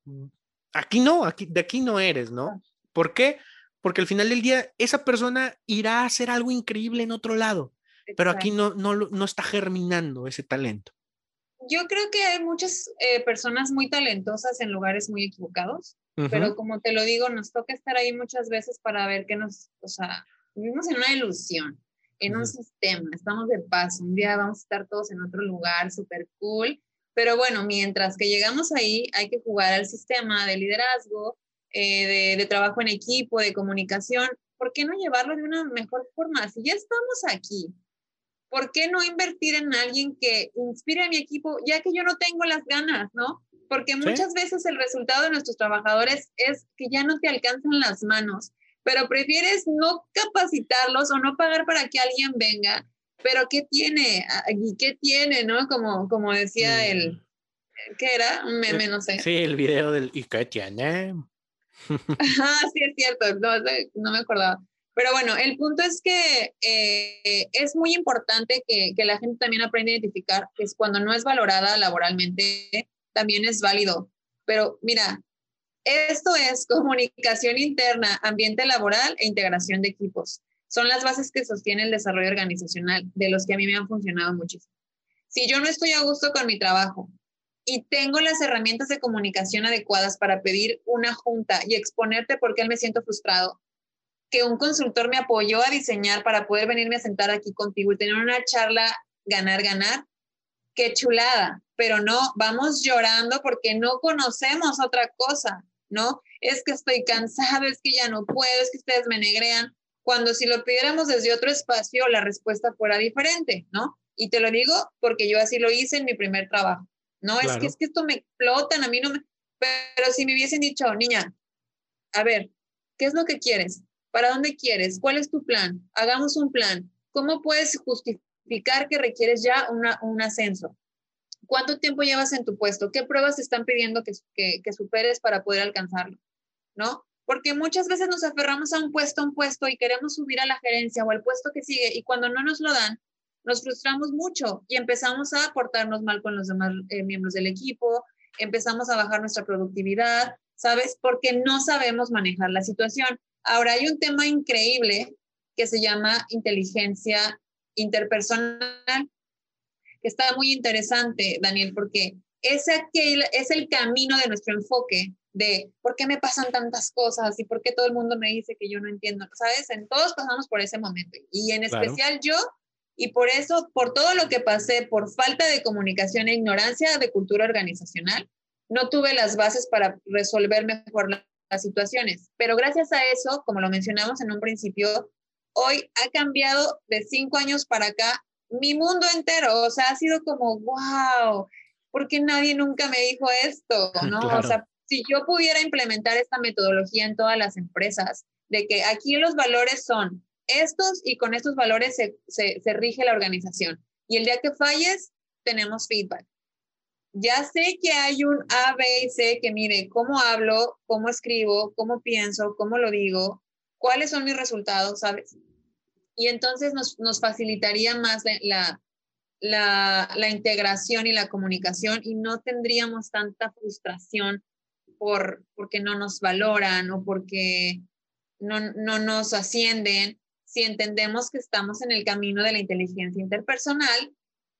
aquí no, aquí, de aquí no eres, ¿no? ¿Por qué? Porque al final del día esa persona irá a hacer algo increíble en otro lado, pero aquí no, no, no está germinando ese talento. Yo creo que hay muchas eh, personas muy talentosas en lugares muy equivocados, pero como te lo digo, nos toca estar ahí muchas veces para ver que nos, o sea, vivimos en una ilusión, en un sistema, estamos de paso, un día vamos a estar todos en otro lugar súper cool, pero bueno, mientras que llegamos ahí, hay que jugar al sistema de liderazgo, eh, de, trabajo en equipo, de comunicación. ¿Por qué no llevarlo de una mejor forma? Si ya estamos aquí, ¿por qué no invertir en alguien que inspire a mi equipo, ya que yo no tengo las ganas, ¿no? Porque muchas veces el resultado de nuestros trabajadores es que ya no te alcanzan las manos, pero prefieres no capacitarlos o no pagar para que alguien venga pero ¿qué tiene? Ah, ¿Y qué tiene, no? Como, como decía el, mm. ¿qué era? Un meme, no sé. Sí, el video del ¿y qué tiene? [laughs] ah, sí, es cierto, no, me acordaba. Pero bueno, el punto es que eh, es muy importante que, que, la gente también aprenda a identificar que es cuando no es valorada laboralmente, también es válido. Pero mira, esto es comunicación interna, ambiente laboral e integración de equipos son las bases que sostienen el desarrollo organizacional, de los que a mí me han funcionado muchísimo. Si yo no estoy a gusto con mi trabajo y tengo las herramientas de comunicación adecuadas para pedir una junta y exponerte por qué me siento frustrado, que un consultor me apoyó a diseñar para poder venirme a sentar aquí contigo y tener una charla ganar, ganar, qué chulada, pero no, vamos llorando porque no conocemos otra cosa, ¿no? Es que estoy cansado, es que ya no puedo, es que ustedes me negrean cuando si lo pidiéramos desde otro espacio, la respuesta fuera diferente, ¿no? Y te lo digo porque yo así lo hice en mi primer trabajo. No, es que es que esto me explotan, a mí no me... Pero si me hubiesen dicho, niña, a ver, ¿qué es lo que quieres? ¿Para dónde quieres? ¿Cuál es tu plan? Hagamos un plan. ¿Cómo puedes justificar que requieres ya una, un ascenso? ¿Cuánto tiempo llevas en tu puesto? ¿Qué pruebas te están pidiendo que, que, que superes para poder alcanzarlo? ¿No? porque muchas veces nos aferramos a un puesto, a un puesto y queremos subir a la gerencia o al puesto que sigue y cuando no nos lo dan, nos frustramos mucho y empezamos a portarnos mal con los demás eh, miembros del equipo, empezamos a bajar nuestra productividad, ¿sabes? Porque no sabemos manejar la situación. Ahora hay un tema increíble que se llama inteligencia interpersonal, que está muy interesante, Daniel, porque es, aquel, es el camino de nuestro enfoque de por qué me pasan tantas cosas y por qué todo el mundo me dice que yo no entiendo, ¿sabes? En todos pasamos por ese momento y en especial yo y por eso, por todo lo que pasé, por falta de comunicación e ignorancia de cultura organizacional, no tuve las bases para resolver mejor las situaciones. Pero gracias a eso, como lo mencionamos en un principio, hoy ha cambiado de cinco años para acá mi mundo entero. O sea, ha sido como, wow, porque nadie nunca me dijo esto, ¿no? O sea, si yo pudiera implementar esta metodología en todas las empresas, de que aquí los valores son estos y con estos valores se, se, rige la organización. Y el día que falles, tenemos feedback. Ya sé que hay un A, B y C que mire cómo hablo, cómo escribo, cómo pienso, cómo lo digo, cuáles son mis resultados, ¿sabes? Y entonces nos, nos facilitaría más la, la, la, integración y la comunicación y no tendríamos tanta frustración por, porque no nos valoran o porque no, no nos ascienden, si entendemos que estamos en el camino de la inteligencia interpersonal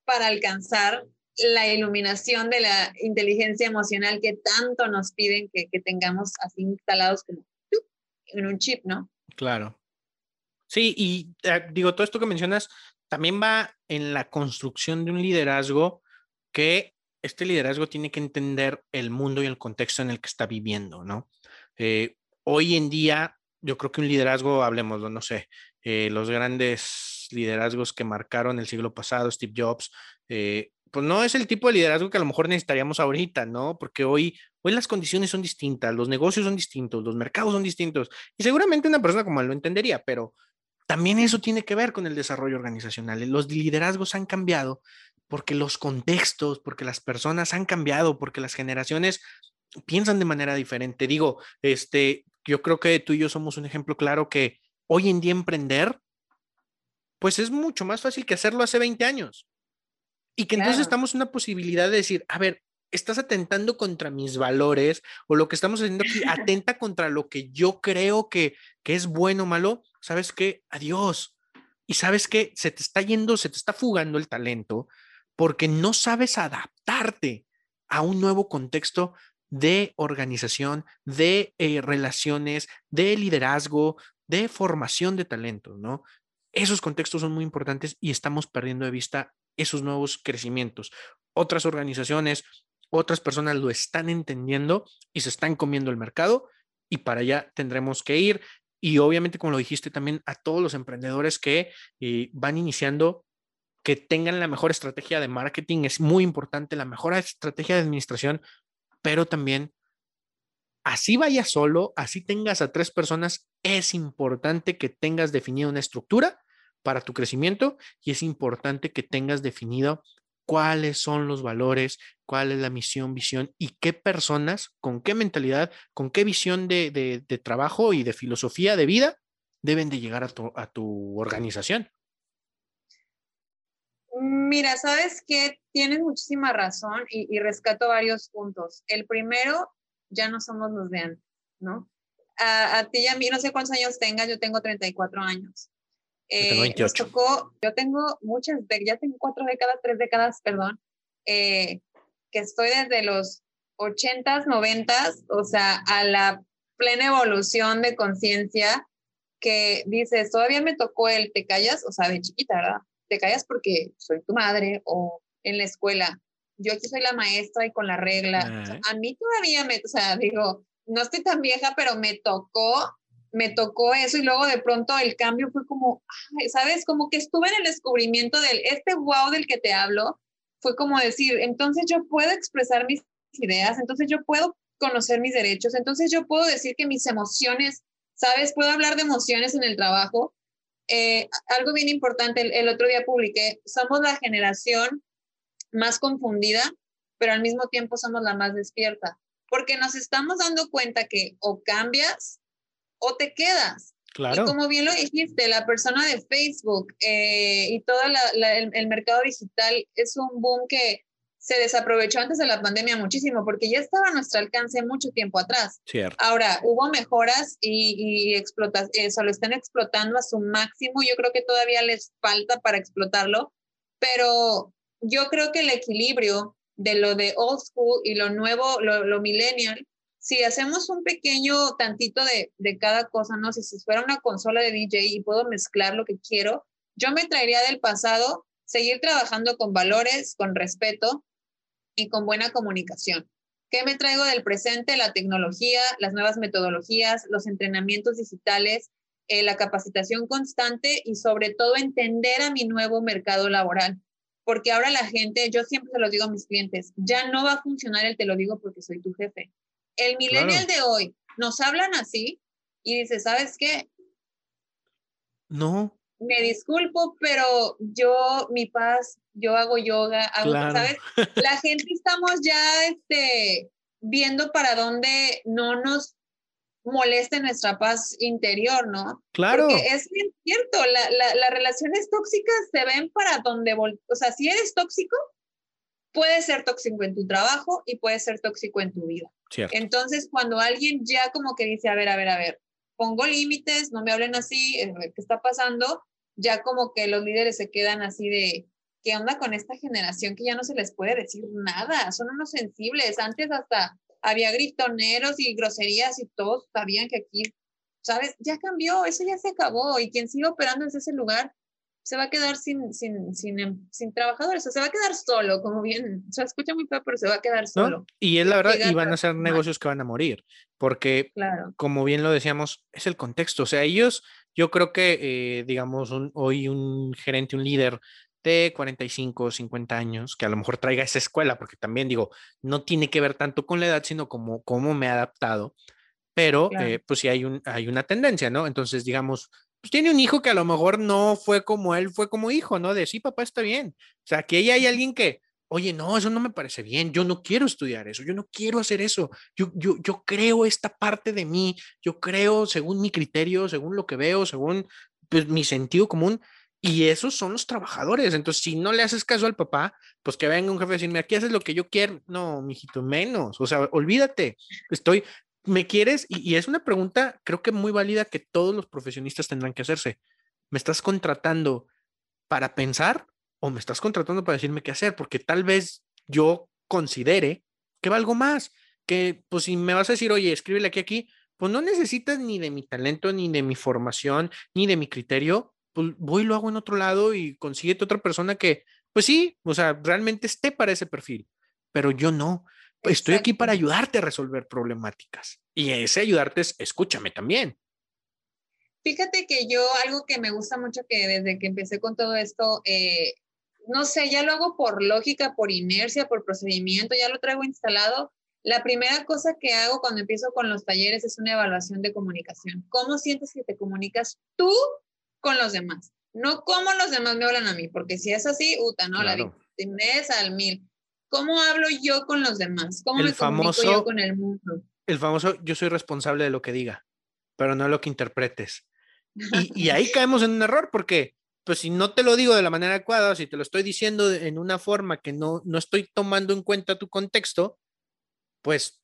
para alcanzar la iluminación de la inteligencia emocional que tanto nos piden que, tengamos así instalados como en un chip, ¿no? Claro. Sí, y eh, digo, todo esto que mencionas también va en la construcción de un liderazgo que este liderazgo tiene que entender el mundo y el contexto en el que está viviendo, ¿no? Eh, hoy en día, yo creo que un liderazgo, hablemos, no sé, eh, los grandes liderazgos que marcaron el siglo pasado, Steve Jobs, eh, pues no es el tipo de liderazgo que a lo mejor necesitaríamos ahorita, ¿no? Porque hoy, hoy las condiciones son distintas, los negocios son distintos, los mercados son distintos, y seguramente una persona como él lo entendería, pero también eso tiene que ver con el desarrollo organizacional. Los liderazgos han cambiado porque los contextos, porque las personas han cambiado, porque las generaciones piensan de manera diferente. Digo, este, yo creo que tú y yo somos un ejemplo claro que hoy en día emprender, pues es mucho más fácil que hacerlo hace 20 años. Y que entonces estamos en una posibilidad de decir, a ver, estás atentando contra mis valores o lo que estamos haciendo aquí atenta contra lo que yo creo que, que es bueno o malo, ¿sabes qué? Adiós. Y sabes que se te está yendo, se te está fugando el talento porque no sabes adaptarte a un nuevo contexto de organización, de eh, relaciones, de liderazgo, de formación de talento, ¿no? Esos contextos son muy importantes y estamos perdiendo de vista esos nuevos crecimientos. Otras organizaciones, otras personas lo están entendiendo y se están comiendo el mercado y para allá tendremos que ir. Y obviamente, como lo dijiste también, a todos los emprendedores que eh, van iniciando, que tengan la mejor estrategia de marketing, es muy importante, la mejor estrategia de administración, pero también así vaya solo, así tengas a tres personas, es importante que tengas definida una estructura para tu crecimiento y es importante que tengas definido cuáles son los valores, cuál es la misión, visión y qué personas, con qué mentalidad, con qué visión de, trabajo y de filosofía de vida deben de llegar a tu, organización. Mira, sabes que tienes muchísima razón y, rescato varios puntos. El primero, ya no somos los de antes, ¿no? A, ti y a mí, no sé cuántos años tengas, yo tengo 34 años. yo tengo 28. Eh, yo tengo muchas, ya tengo cuatro décadas, tres décadas, perdón, eh, que estoy desde los 80s, 90s, o sea, a la plena evolución de conciencia que dices, todavía me tocó el te callas, o sea, de chiquita, ¿verdad? Te callas porque soy tu madre o en la escuela. Yo aquí soy la maestra y con la regla. a mí todavía me, o sea, digo, no estoy tan vieja, pero me tocó, me tocó eso y luego de pronto el cambio fue como, ¿sabes? Como que estuve en el descubrimiento del, este wow del que te hablo, fue como decir, entonces yo puedo expresar mis ideas, entonces yo puedo conocer mis derechos, entonces yo puedo decir que mis emociones, ¿sabes? Puedo hablar de emociones en el trabajo. Eh, algo bien importante, el, otro día publiqué, somos la generación más confundida, pero al mismo tiempo somos la más despierta, porque nos estamos dando cuenta que o cambias o te quedas. Claro. Y como bien lo dijiste, la persona de Facebook eh, y todo el, mercado digital es un boom que se desaprovechó antes de la pandemia muchísimo porque ya estaba a nuestro alcance mucho tiempo atrás. Cierto. Ahora, hubo mejoras y, y eso lo están explotando a su máximo. Yo creo que todavía les falta para explotarlo, pero yo creo que el equilibrio de lo de old school y lo nuevo, lo, lo millennial, si hacemos un pequeño tantito de, cada cosa, ¿no? Si, si fuera una consola de DJ y puedo mezclar lo que quiero, yo me traería del pasado seguir trabajando con valores, con respeto y con buena comunicación. ¿Qué me traigo del presente? La tecnología, las nuevas metodologías, los entrenamientos digitales, eh, la capacitación constante y sobre todo entender a mi nuevo mercado laboral. Porque ahora la gente, yo siempre se lo digo a mis clientes, ya no va a funcionar el te lo digo porque soy tu jefe. El millennial de hoy nos hablan así y dice, ¿sabes qué? No. Me disculpo, pero yo, mi paz, yo hago yoga, ¿sabes? [laughs] La gente estamos ya este, viendo para dónde no nos moleste nuestra paz interior, ¿no? Claro. Porque es bien cierto, las relaciones tóxicas se ven para donde, o sea, si eres tóxico, puede ser tóxico en tu trabajo y puede ser tóxico en tu vida. Entonces, cuando alguien ya como que dice, a ver, a ver, a ver, pongo límites, no me hablen así, eh, ¿qué está pasando? Ya como que los líderes se quedan así de, ¿qué onda con esta generación que ya no se les puede decir nada? Son unos sensibles. Antes hasta había gritoneros y groserías y todos sabían que aquí, ¿sabes? Ya cambió, eso ya se acabó y quien sigue operando desde ese lugar se va a quedar sin, sin, sin, em, sin trabajadores, o se va a quedar solo, como bien, se escucha muy feo, pero se va a quedar solo. Y es la verdad, y van a ser negocios que van a morir, porque, como bien lo decíamos, es el contexto, o sea, ellos, yo creo que, eh, digamos, hoy un gerente, un líder de 45, 50 años, que a lo mejor traiga esa escuela, porque también digo, no tiene que ver tanto con la edad, sino como cómo me he adaptado, pero eh, pues sí hay, un, hay una tendencia, ¿no? Entonces, digamos, pues tiene un hijo que a lo mejor no fue como él, fue como hijo, ¿no? De sí, papá está bien. O sea, que ahí hay alguien que, oye, no, eso no me parece bien, yo no quiero estudiar eso, yo no quiero hacer eso, yo, yo, yo creo esta parte de mí, yo creo según mi criterio, según lo que veo, según pues, mi sentido común, y esos son los trabajadores. Entonces, si no le haces caso al papá, pues que venga un jefe a decirme, aquí haces lo que yo quiero. No, mijito, menos. O sea, olvídate. Estoy, ¿me quieres? Y, es una pregunta, creo que muy válida que todos los profesionistas tendrán que hacerse. ¿Me estás contratando para pensar o me estás contratando para decirme qué hacer, porque tal vez yo considere que valgo más, que pues si me vas a decir, oye, escríbele aquí, aquí, pues no necesitas ni de mi talento, ni de mi formación, ni de mi criterio, pues voy y lo hago en otro lado y consíguete otra persona que, pues sí, o sea, realmente esté para ese perfil, pero yo no. Estoy aquí para ayudarte a resolver problemáticas. Y ese ayudarte es, escúchame también. Fíjate que yo algo que me gusta mucho que desde que empecé con todo esto, eh, no sé, ya lo hago por lógica, por inercia, por procedimiento, ya lo traigo instalado. La primera cosa que hago cuando empiezo con los talleres es una evaluación de comunicación. ¿Cómo sientes que te comunicas tú con los demás? No cómo los demás me hablan a mí, porque si es así, uta, ¿no? La es al mil. ¿Cómo hablo yo con los demás? ¿Cómo me comunico yo con el mundo? El famoso, yo soy responsable de lo que diga, pero no lo que interpretes. Y, y ahí [laughs] caemos en un error, porque pues si no te lo digo de la manera adecuada, si te lo estoy diciendo en una forma que no, no estoy tomando en cuenta tu contexto, pues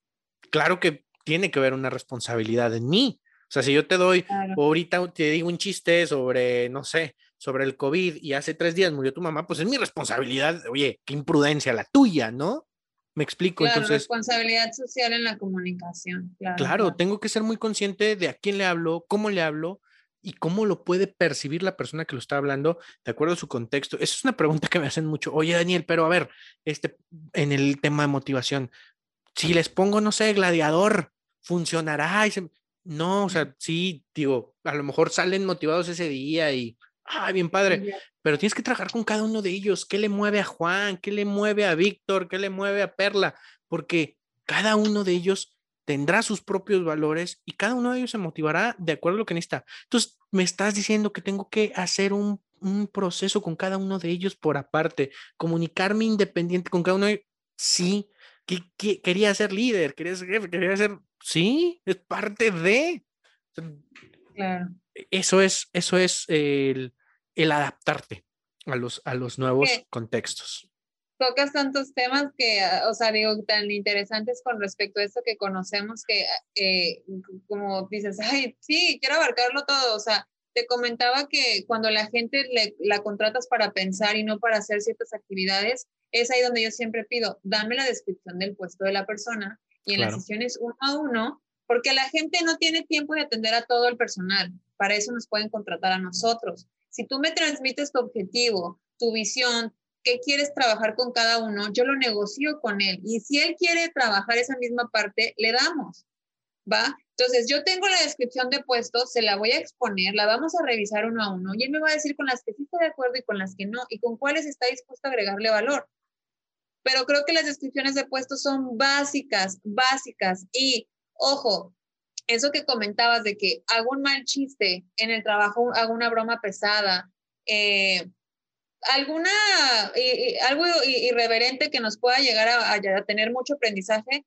claro que tiene que haber una responsabilidad en mí. O sea, si yo te doy, ahorita te digo un chiste sobre, no sé, sobre el COVID y hace tres días murió tu mamá, pues es mi responsabilidad. Oye, qué imprudencia la tuya, ¿no? Me explico. Claro, Entonces, responsabilidad social en la comunicación. Claro, claro, tengo que ser muy consciente de a quién le hablo, cómo le hablo y cómo lo puede percibir la persona que lo está hablando de acuerdo a su contexto. Esa es una pregunta que me hacen mucho. Oye, Daniel, pero a ver, este, en el tema de motivación, si les pongo, no sé, gladiador, funcionará. No, o sea, sí, digo, a lo mejor salen motivados ese día y, ah, bien padre, pero tienes que trabajar con cada uno de ellos. ¿Qué le mueve a Juan? ¿Qué le mueve a Víctor? ¿Qué le mueve a Perla? Porque cada uno de ellos tendrá sus propios valores y cada uno de ellos se motivará de acuerdo a lo que necesita. Entonces, me estás diciendo que tengo que hacer un, proceso con cada uno de ellos por aparte, comunicarme independiente con cada uno de ellos. Sí, que, quería ser líder, quería ser jefe, quería ser, sí, es parte de. Claro. Eso es, eso es el, el adaptarte a los, a los nuevos contextos tocas tantos temas que, ah, o sea, digo, tan interesantes con respecto a esto que conocemos que, eh, como dices, ay, sí, quiero abarcarlo todo, o sea, te comentaba que cuando la gente le, la contratas para pensar y no para hacer ciertas actividades, es ahí donde yo siempre pido, dame la descripción del puesto de la persona y en las sesiones uno a uno, porque la gente no tiene tiempo de atender a todo el personal, para eso nos pueden contratar a nosotros. Si tú me transmites tu objetivo, tu visión, qué quieres trabajar con cada uno, yo lo negocio con él. Y si él quiere trabajar esa misma parte, le damos. ¿Va? Entonces, yo tengo la descripción de puestos, se la voy a exponer, la vamos a revisar uno a uno y él me va a decir con las que sí está de acuerdo y con las que no y con cuáles está dispuesto a agregarle valor. Pero creo que las descripciones de puestos son básicas, básicas. Y ojo, eso que comentabas de que hago un mal chiste en el trabajo, hago una broma pesada, eh, alguna, algo irreverente que nos pueda llegar a, tener mucho aprendizaje,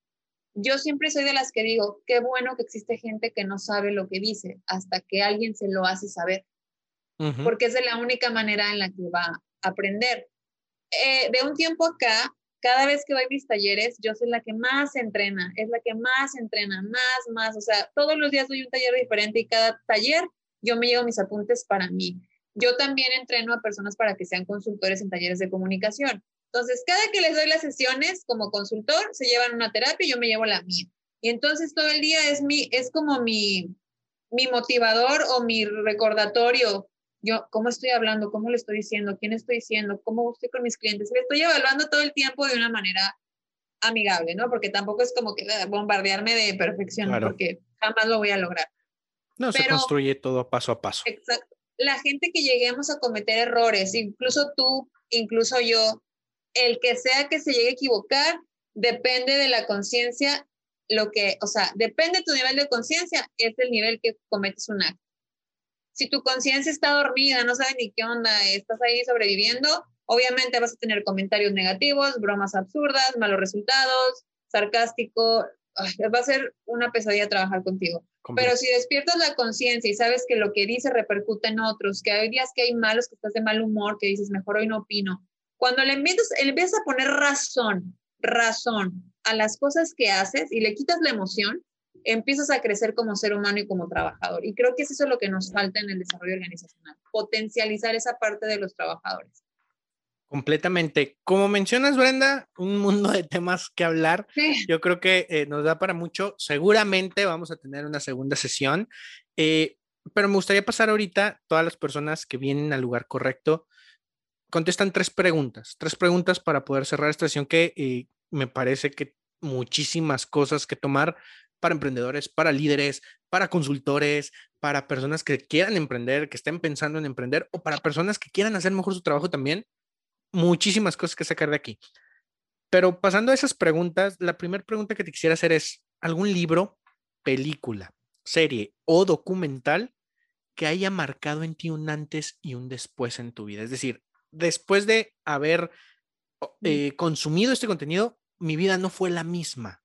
yo siempre soy de las que digo, qué bueno que existe gente que no sabe lo que dice hasta que alguien se lo hace saber, porque es de la única manera en la que va a aprender. Eh, de un tiempo acá, cada vez que voy a mis talleres, yo soy la que más entrena, es la que más entrena, más, más, o sea, todos los días doy un taller diferente y cada taller yo me llevo mis apuntes para mí. Yo también entreno a personas para que sean consultores en talleres de comunicación. Entonces, cada que les doy las sesiones como consultor, se llevan una terapia y yo me llevo la mía. Y entonces todo el día es, mi, es como mi, mi motivador o mi recordatorio. Yo, ¿cómo estoy hablando? ¿Cómo le estoy diciendo? ¿Quién estoy diciendo? ¿Cómo estoy con mis clientes? Me estoy evaluando todo el tiempo de una manera amigable, ¿no? Porque tampoco es como que ah, bombardearme de perfección, porque jamás lo voy a lograr. No, se construye todo paso a paso. Exacto la gente que lleguemos a cometer errores, incluso tú, incluso yo, el que sea que se llegue a equivocar, depende de la conciencia, lo que, o sea, depende de tu nivel de conciencia, es el nivel que cometes un acto. Si tu conciencia está dormida, no sabes ni qué onda, estás ahí sobreviviendo, obviamente vas a tener comentarios negativos, bromas absurdas, malos resultados, sarcástico, va a ser una pesadilla trabajar contigo. Pero si despiertas la conciencia y sabes que lo que dices repercute en otros, que hay días que hay malos, que estás de mal humor, que dices, mejor hoy no opino. Cuando le empiezas, le empiezas a poner razón, razón a las cosas que haces y le quitas la emoción, empiezas a crecer como ser humano y como trabajador. Y creo que es eso lo que nos falta en el desarrollo organizacional, potencializar esa parte de los trabajadores. Completamente. Como mencionas, Brenda, un mundo de temas que hablar. Yo creo que eh, nos da para mucho. Seguramente vamos a tener una segunda sesión, eh, pero me gustaría pasar ahorita, todas las personas que vienen al lugar correcto, contestan tres preguntas, tres preguntas para poder cerrar esta sesión que eh, me parece que muchísimas cosas que tomar para emprendedores, para líderes, para consultores, para personas que quieran emprender, que estén pensando en emprender o para personas que quieran hacer mejor su trabajo también muchísimas cosas que sacar de aquí. Pero pasando a esas preguntas, la primera pregunta que te quisiera hacer es, ¿algún libro, película, serie o documental que haya marcado en ti un antes y un después en tu vida? Es decir, después de haber mm. eh, consumido este contenido, mi vida no fue la misma.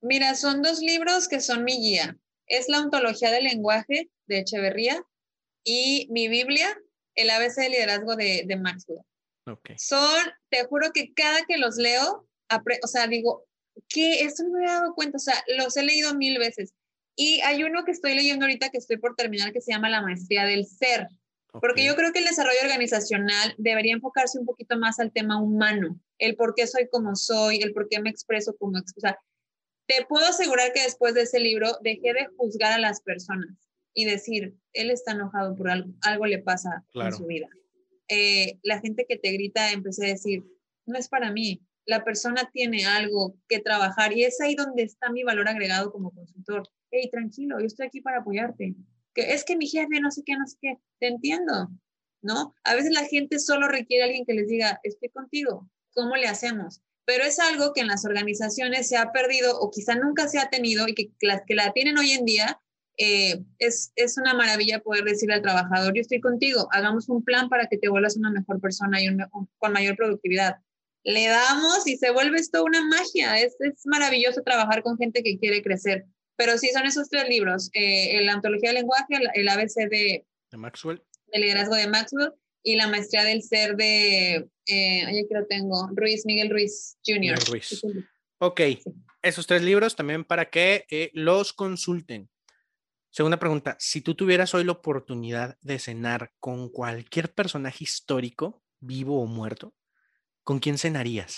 Mira, son dos libros que son mi guía. Es la ontología del lenguaje de Echeverría y mi Biblia el ABC de liderazgo de, de Maxwell. Son, te juro que cada que los leo, o sea, digo, que esto no me había dado cuenta, o sea, los he leído mil veces. Y hay uno que estoy leyendo ahorita que estoy por terminar que se llama La Maestría del Ser. Porque yo creo que el desarrollo organizacional debería enfocarse un poquito más al tema humano, el por qué soy como soy, el por qué me expreso como, o sea, te puedo asegurar que después de ese libro dejé de juzgar a las personas y decir, él está enojado por algo, algo le pasa en su vida. Eh, la gente que te grita, empecé a decir, no es para mí, la persona tiene algo que trabajar y es ahí donde está mi valor agregado como consultor. Hey, tranquilo, yo estoy aquí para apoyarte. Que es que mi jefe no sé qué, no sé qué, te entiendo, ¿no? A veces la gente solo requiere a alguien que les diga, estoy contigo, ¿cómo le hacemos? Pero es algo que en las organizaciones se ha perdido o quizá nunca se ha tenido y que las que la tienen hoy en día eh, es, es, una maravilla poder decirle al trabajador, yo estoy contigo, hagamos un plan para que te vuelvas una mejor persona y con mayor productividad. Le damos y se vuelve esto una magia. Es, es, maravilloso trabajar con gente que quiere crecer. Pero sí, son esos tres libros, eh, la antología del lenguaje, el, ABC de, de Maxwell. El liderazgo de Maxwell y la maestría del ser de, eh, aquí lo tengo, Ruiz, Miguel Ruiz Jr. Ruiz. Ok, esos tres libros también para que eh, los consulten. Segunda pregunta, si tú tuvieras hoy la oportunidad de cenar con cualquier personaje histórico, vivo o muerto, ¿con quién cenarías?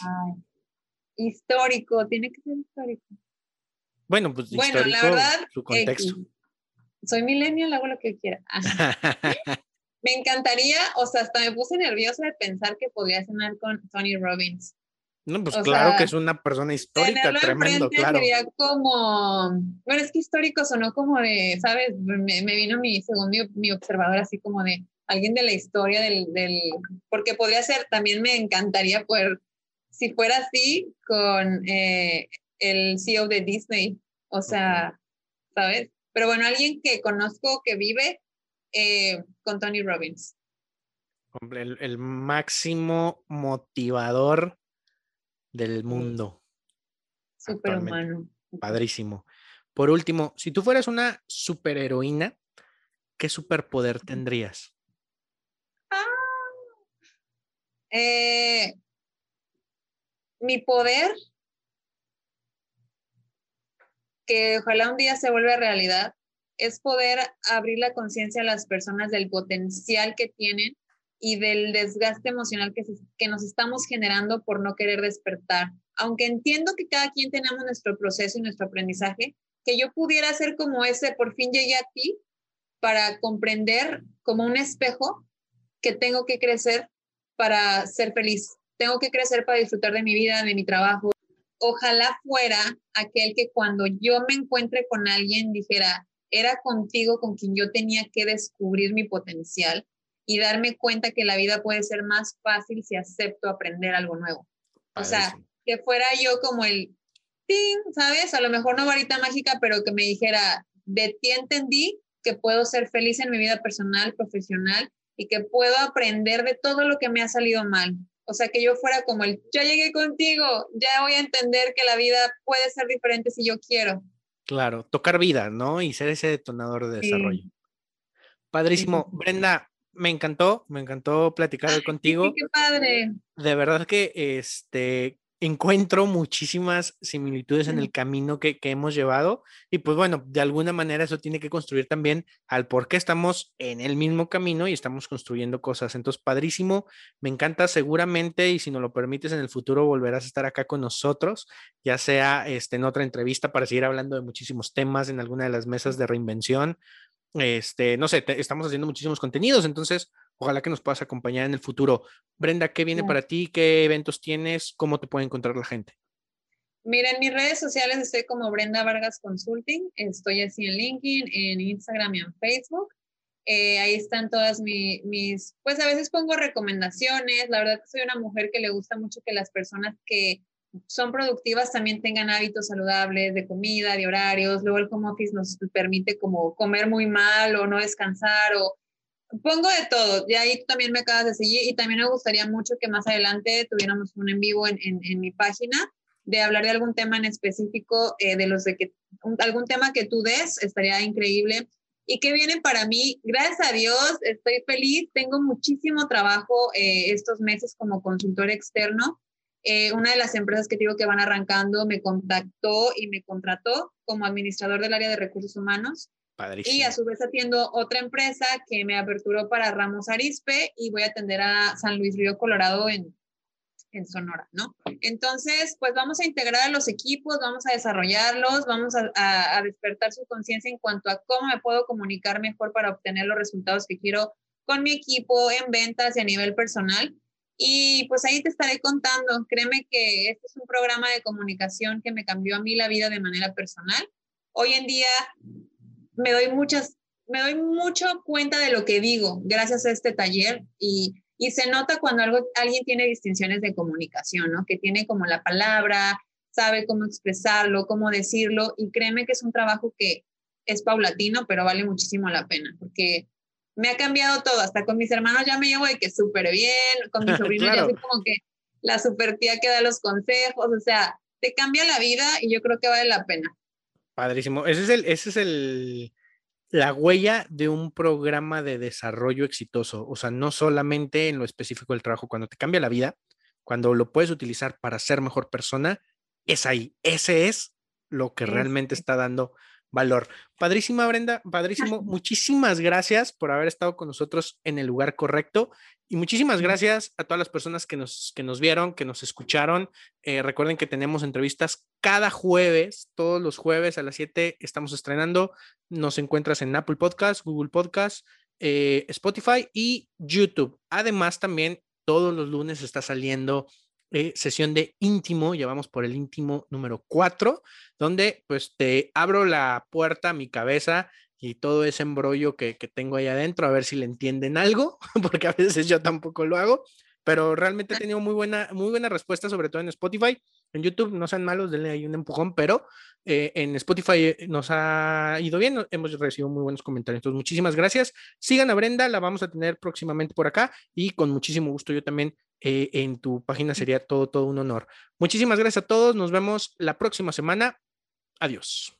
histórico, tiene que ser histórico. Bueno, pues bueno, la verdad, su contexto. soy millennial, hago lo que quiera. [laughs] me encantaría, o sea, hasta me puse nerviosa de pensar que podría cenar con Tony Robbins. No, pues claro que es una persona histórica, tremendo, claro. Sería como, bueno, es que histórico sonó como de, ¿sabes? Me, vino mi, según mi, observador, así como de alguien de la historia del, del, porque podría ser, también me encantaría poder, si fuera así, con eh, el CEO de Disney, o sea, ¿sabes? Pero bueno, alguien que conozco que vive eh, con Tony Robbins. El máximo motivador del mundo. Superhumano. Padrísimo. Por último, si tú fueras una superheroína, ¿qué superpoder tendrías? Ah, eh, mi poder, que ojalá un día se vuelva realidad, es poder abrir la conciencia a las personas del potencial que tienen y del desgaste emocional que, nos estamos generando por no querer despertar. Aunque entiendo que cada quien tenemos nuestro proceso y nuestro aprendizaje, que yo pudiera ser como ese, por fin llegué a ti para comprender como un espejo que tengo que crecer para ser feliz. Tengo que crecer para disfrutar de mi vida, de mi trabajo. Ojalá fuera aquel que cuando yo me encuentre con alguien dijera, era contigo con quien yo tenía que descubrir mi potencial y darme cuenta que la vida puede ser más fácil si acepto aprender algo nuevo. O sea, que fuera yo como el ting, ¿sabes? A lo mejor no varita mágica, pero que me dijera, de ti entendí que puedo ser feliz en mi vida personal, profesional y que puedo aprender de todo lo que me ha salido mal. O sea, que yo fuera como el, ya llegué contigo, ya voy a entender que la vida puede ser diferente si yo quiero. Claro, tocar vida, ¿no? Y ser ese detonador de desarrollo. Padrísimo. Brenda, me encantó, me encantó platicar contigo. qué padre. De verdad que este encuentro muchísimas similitudes en el camino que, hemos llevado y pues bueno, de alguna manera eso tiene que construir también al por qué estamos en el mismo camino y estamos construyendo cosas. Entonces, padrísimo, me encanta seguramente y si nos lo permites en el futuro volverás a estar acá con nosotros, ya sea este, en otra entrevista para seguir hablando de muchísimos temas en alguna de las mesas de reinvención. Este, no sé, estamos haciendo muchísimos contenidos, entonces Ojalá que nos puedas acompañar en el futuro. Brenda, ¿qué viene para ti? ¿Qué eventos tienes? ¿Cómo te puede encontrar la gente? Mira, en mis redes sociales estoy como Brenda Vargas Consulting. Estoy así en LinkedIn, en Instagram y en Facebook. Eh, ahí están todas mis, pues a veces pongo recomendaciones. La verdad que soy una mujer que le gusta mucho que las personas que son productivas también tengan hábitos saludables de comida, de horarios. Luego el home office nos permite como comer muy mal o no descansar o Pongo de todo, y ahí también me acabas de seguir y también me gustaría mucho que más adelante tuviéramos un en vivo en, en, mi página de hablar de algún tema en específico, eh, de los de que, algún tema que tú des, estaría increíble. ¿Y qué viene para mí? Gracias a Dios, estoy feliz, tengo muchísimo trabajo eh, estos meses como consultor externo. Eh, una de las empresas que digo que van arrancando me contactó y me contrató como administrador del área de recursos humanos. Y a su vez atiendo otra empresa que me aperturó para Ramos Arispe y voy a atender a San Luis Río Colorado en, en Sonora, ¿no? Entonces, pues vamos a integrar a los equipos, vamos a desarrollarlos, vamos a, a, despertar su conciencia en cuanto a cómo me puedo comunicar mejor para obtener los resultados que quiero con mi equipo en ventas y a nivel personal. Y pues ahí te estaré contando. Créeme que este es un programa de comunicación que me cambió a mí la vida de manera personal. Hoy en día me doy muchas, me doy mucho cuenta de lo que digo gracias a este taller y, y se nota cuando algo, alguien tiene distinciones de comunicación, ¿no? Que tiene como la palabra, sabe cómo expresarlo, cómo decirlo y créeme que es un trabajo que es paulatino, pero vale muchísimo la pena porque me ha cambiado todo, hasta con mis hermanos ya me llevo de que súper bien, con mis [laughs] sobrinos ya soy como que la super tía que da los consejos, o sea, te cambia la vida y yo creo que vale la pena. Padrísimo. Ese es el, ese es el, la huella de un programa de desarrollo exitoso. O sea, no solamente en lo específico del trabajo, cuando te cambia la vida, cuando lo puedes utilizar para ser mejor persona, es ahí. Ese es lo que realmente está dando valor. Padrísima, Brenda, padrísimo. Muchísimas gracias por haber estado con nosotros en el lugar correcto y muchísimas gracias a todas las personas que nos, que nos vieron, que nos escucharon. Eh, recuerden que tenemos entrevistas cada jueves, todos los jueves a las 7 estamos estrenando. Nos encuentras en Apple Podcast, Google Podcast, eh, Spotify y YouTube. Además, también todos los lunes está saliendo eh, sesión de íntimo, ya vamos por el íntimo número 4, donde pues te abro la puerta a mi cabeza y todo ese embrollo que, que tengo ahí adentro, a ver si le entienden algo, [laughs] porque a veces yo tampoco lo hago, pero realmente he tenido muy buena, muy buena respuesta, sobre todo en Spotify. En YouTube no sean malos, denle ahí un empujón, pero eh, en Spotify eh, nos ha ido bien, hemos recibido muy buenos comentarios. Entonces, muchísimas gracias. Sigan a Brenda, la vamos a tener próximamente por acá y con muchísimo gusto yo también eh, en tu página sería todo, todo un honor. Muchísimas gracias a todos, nos vemos la próxima semana. Adiós.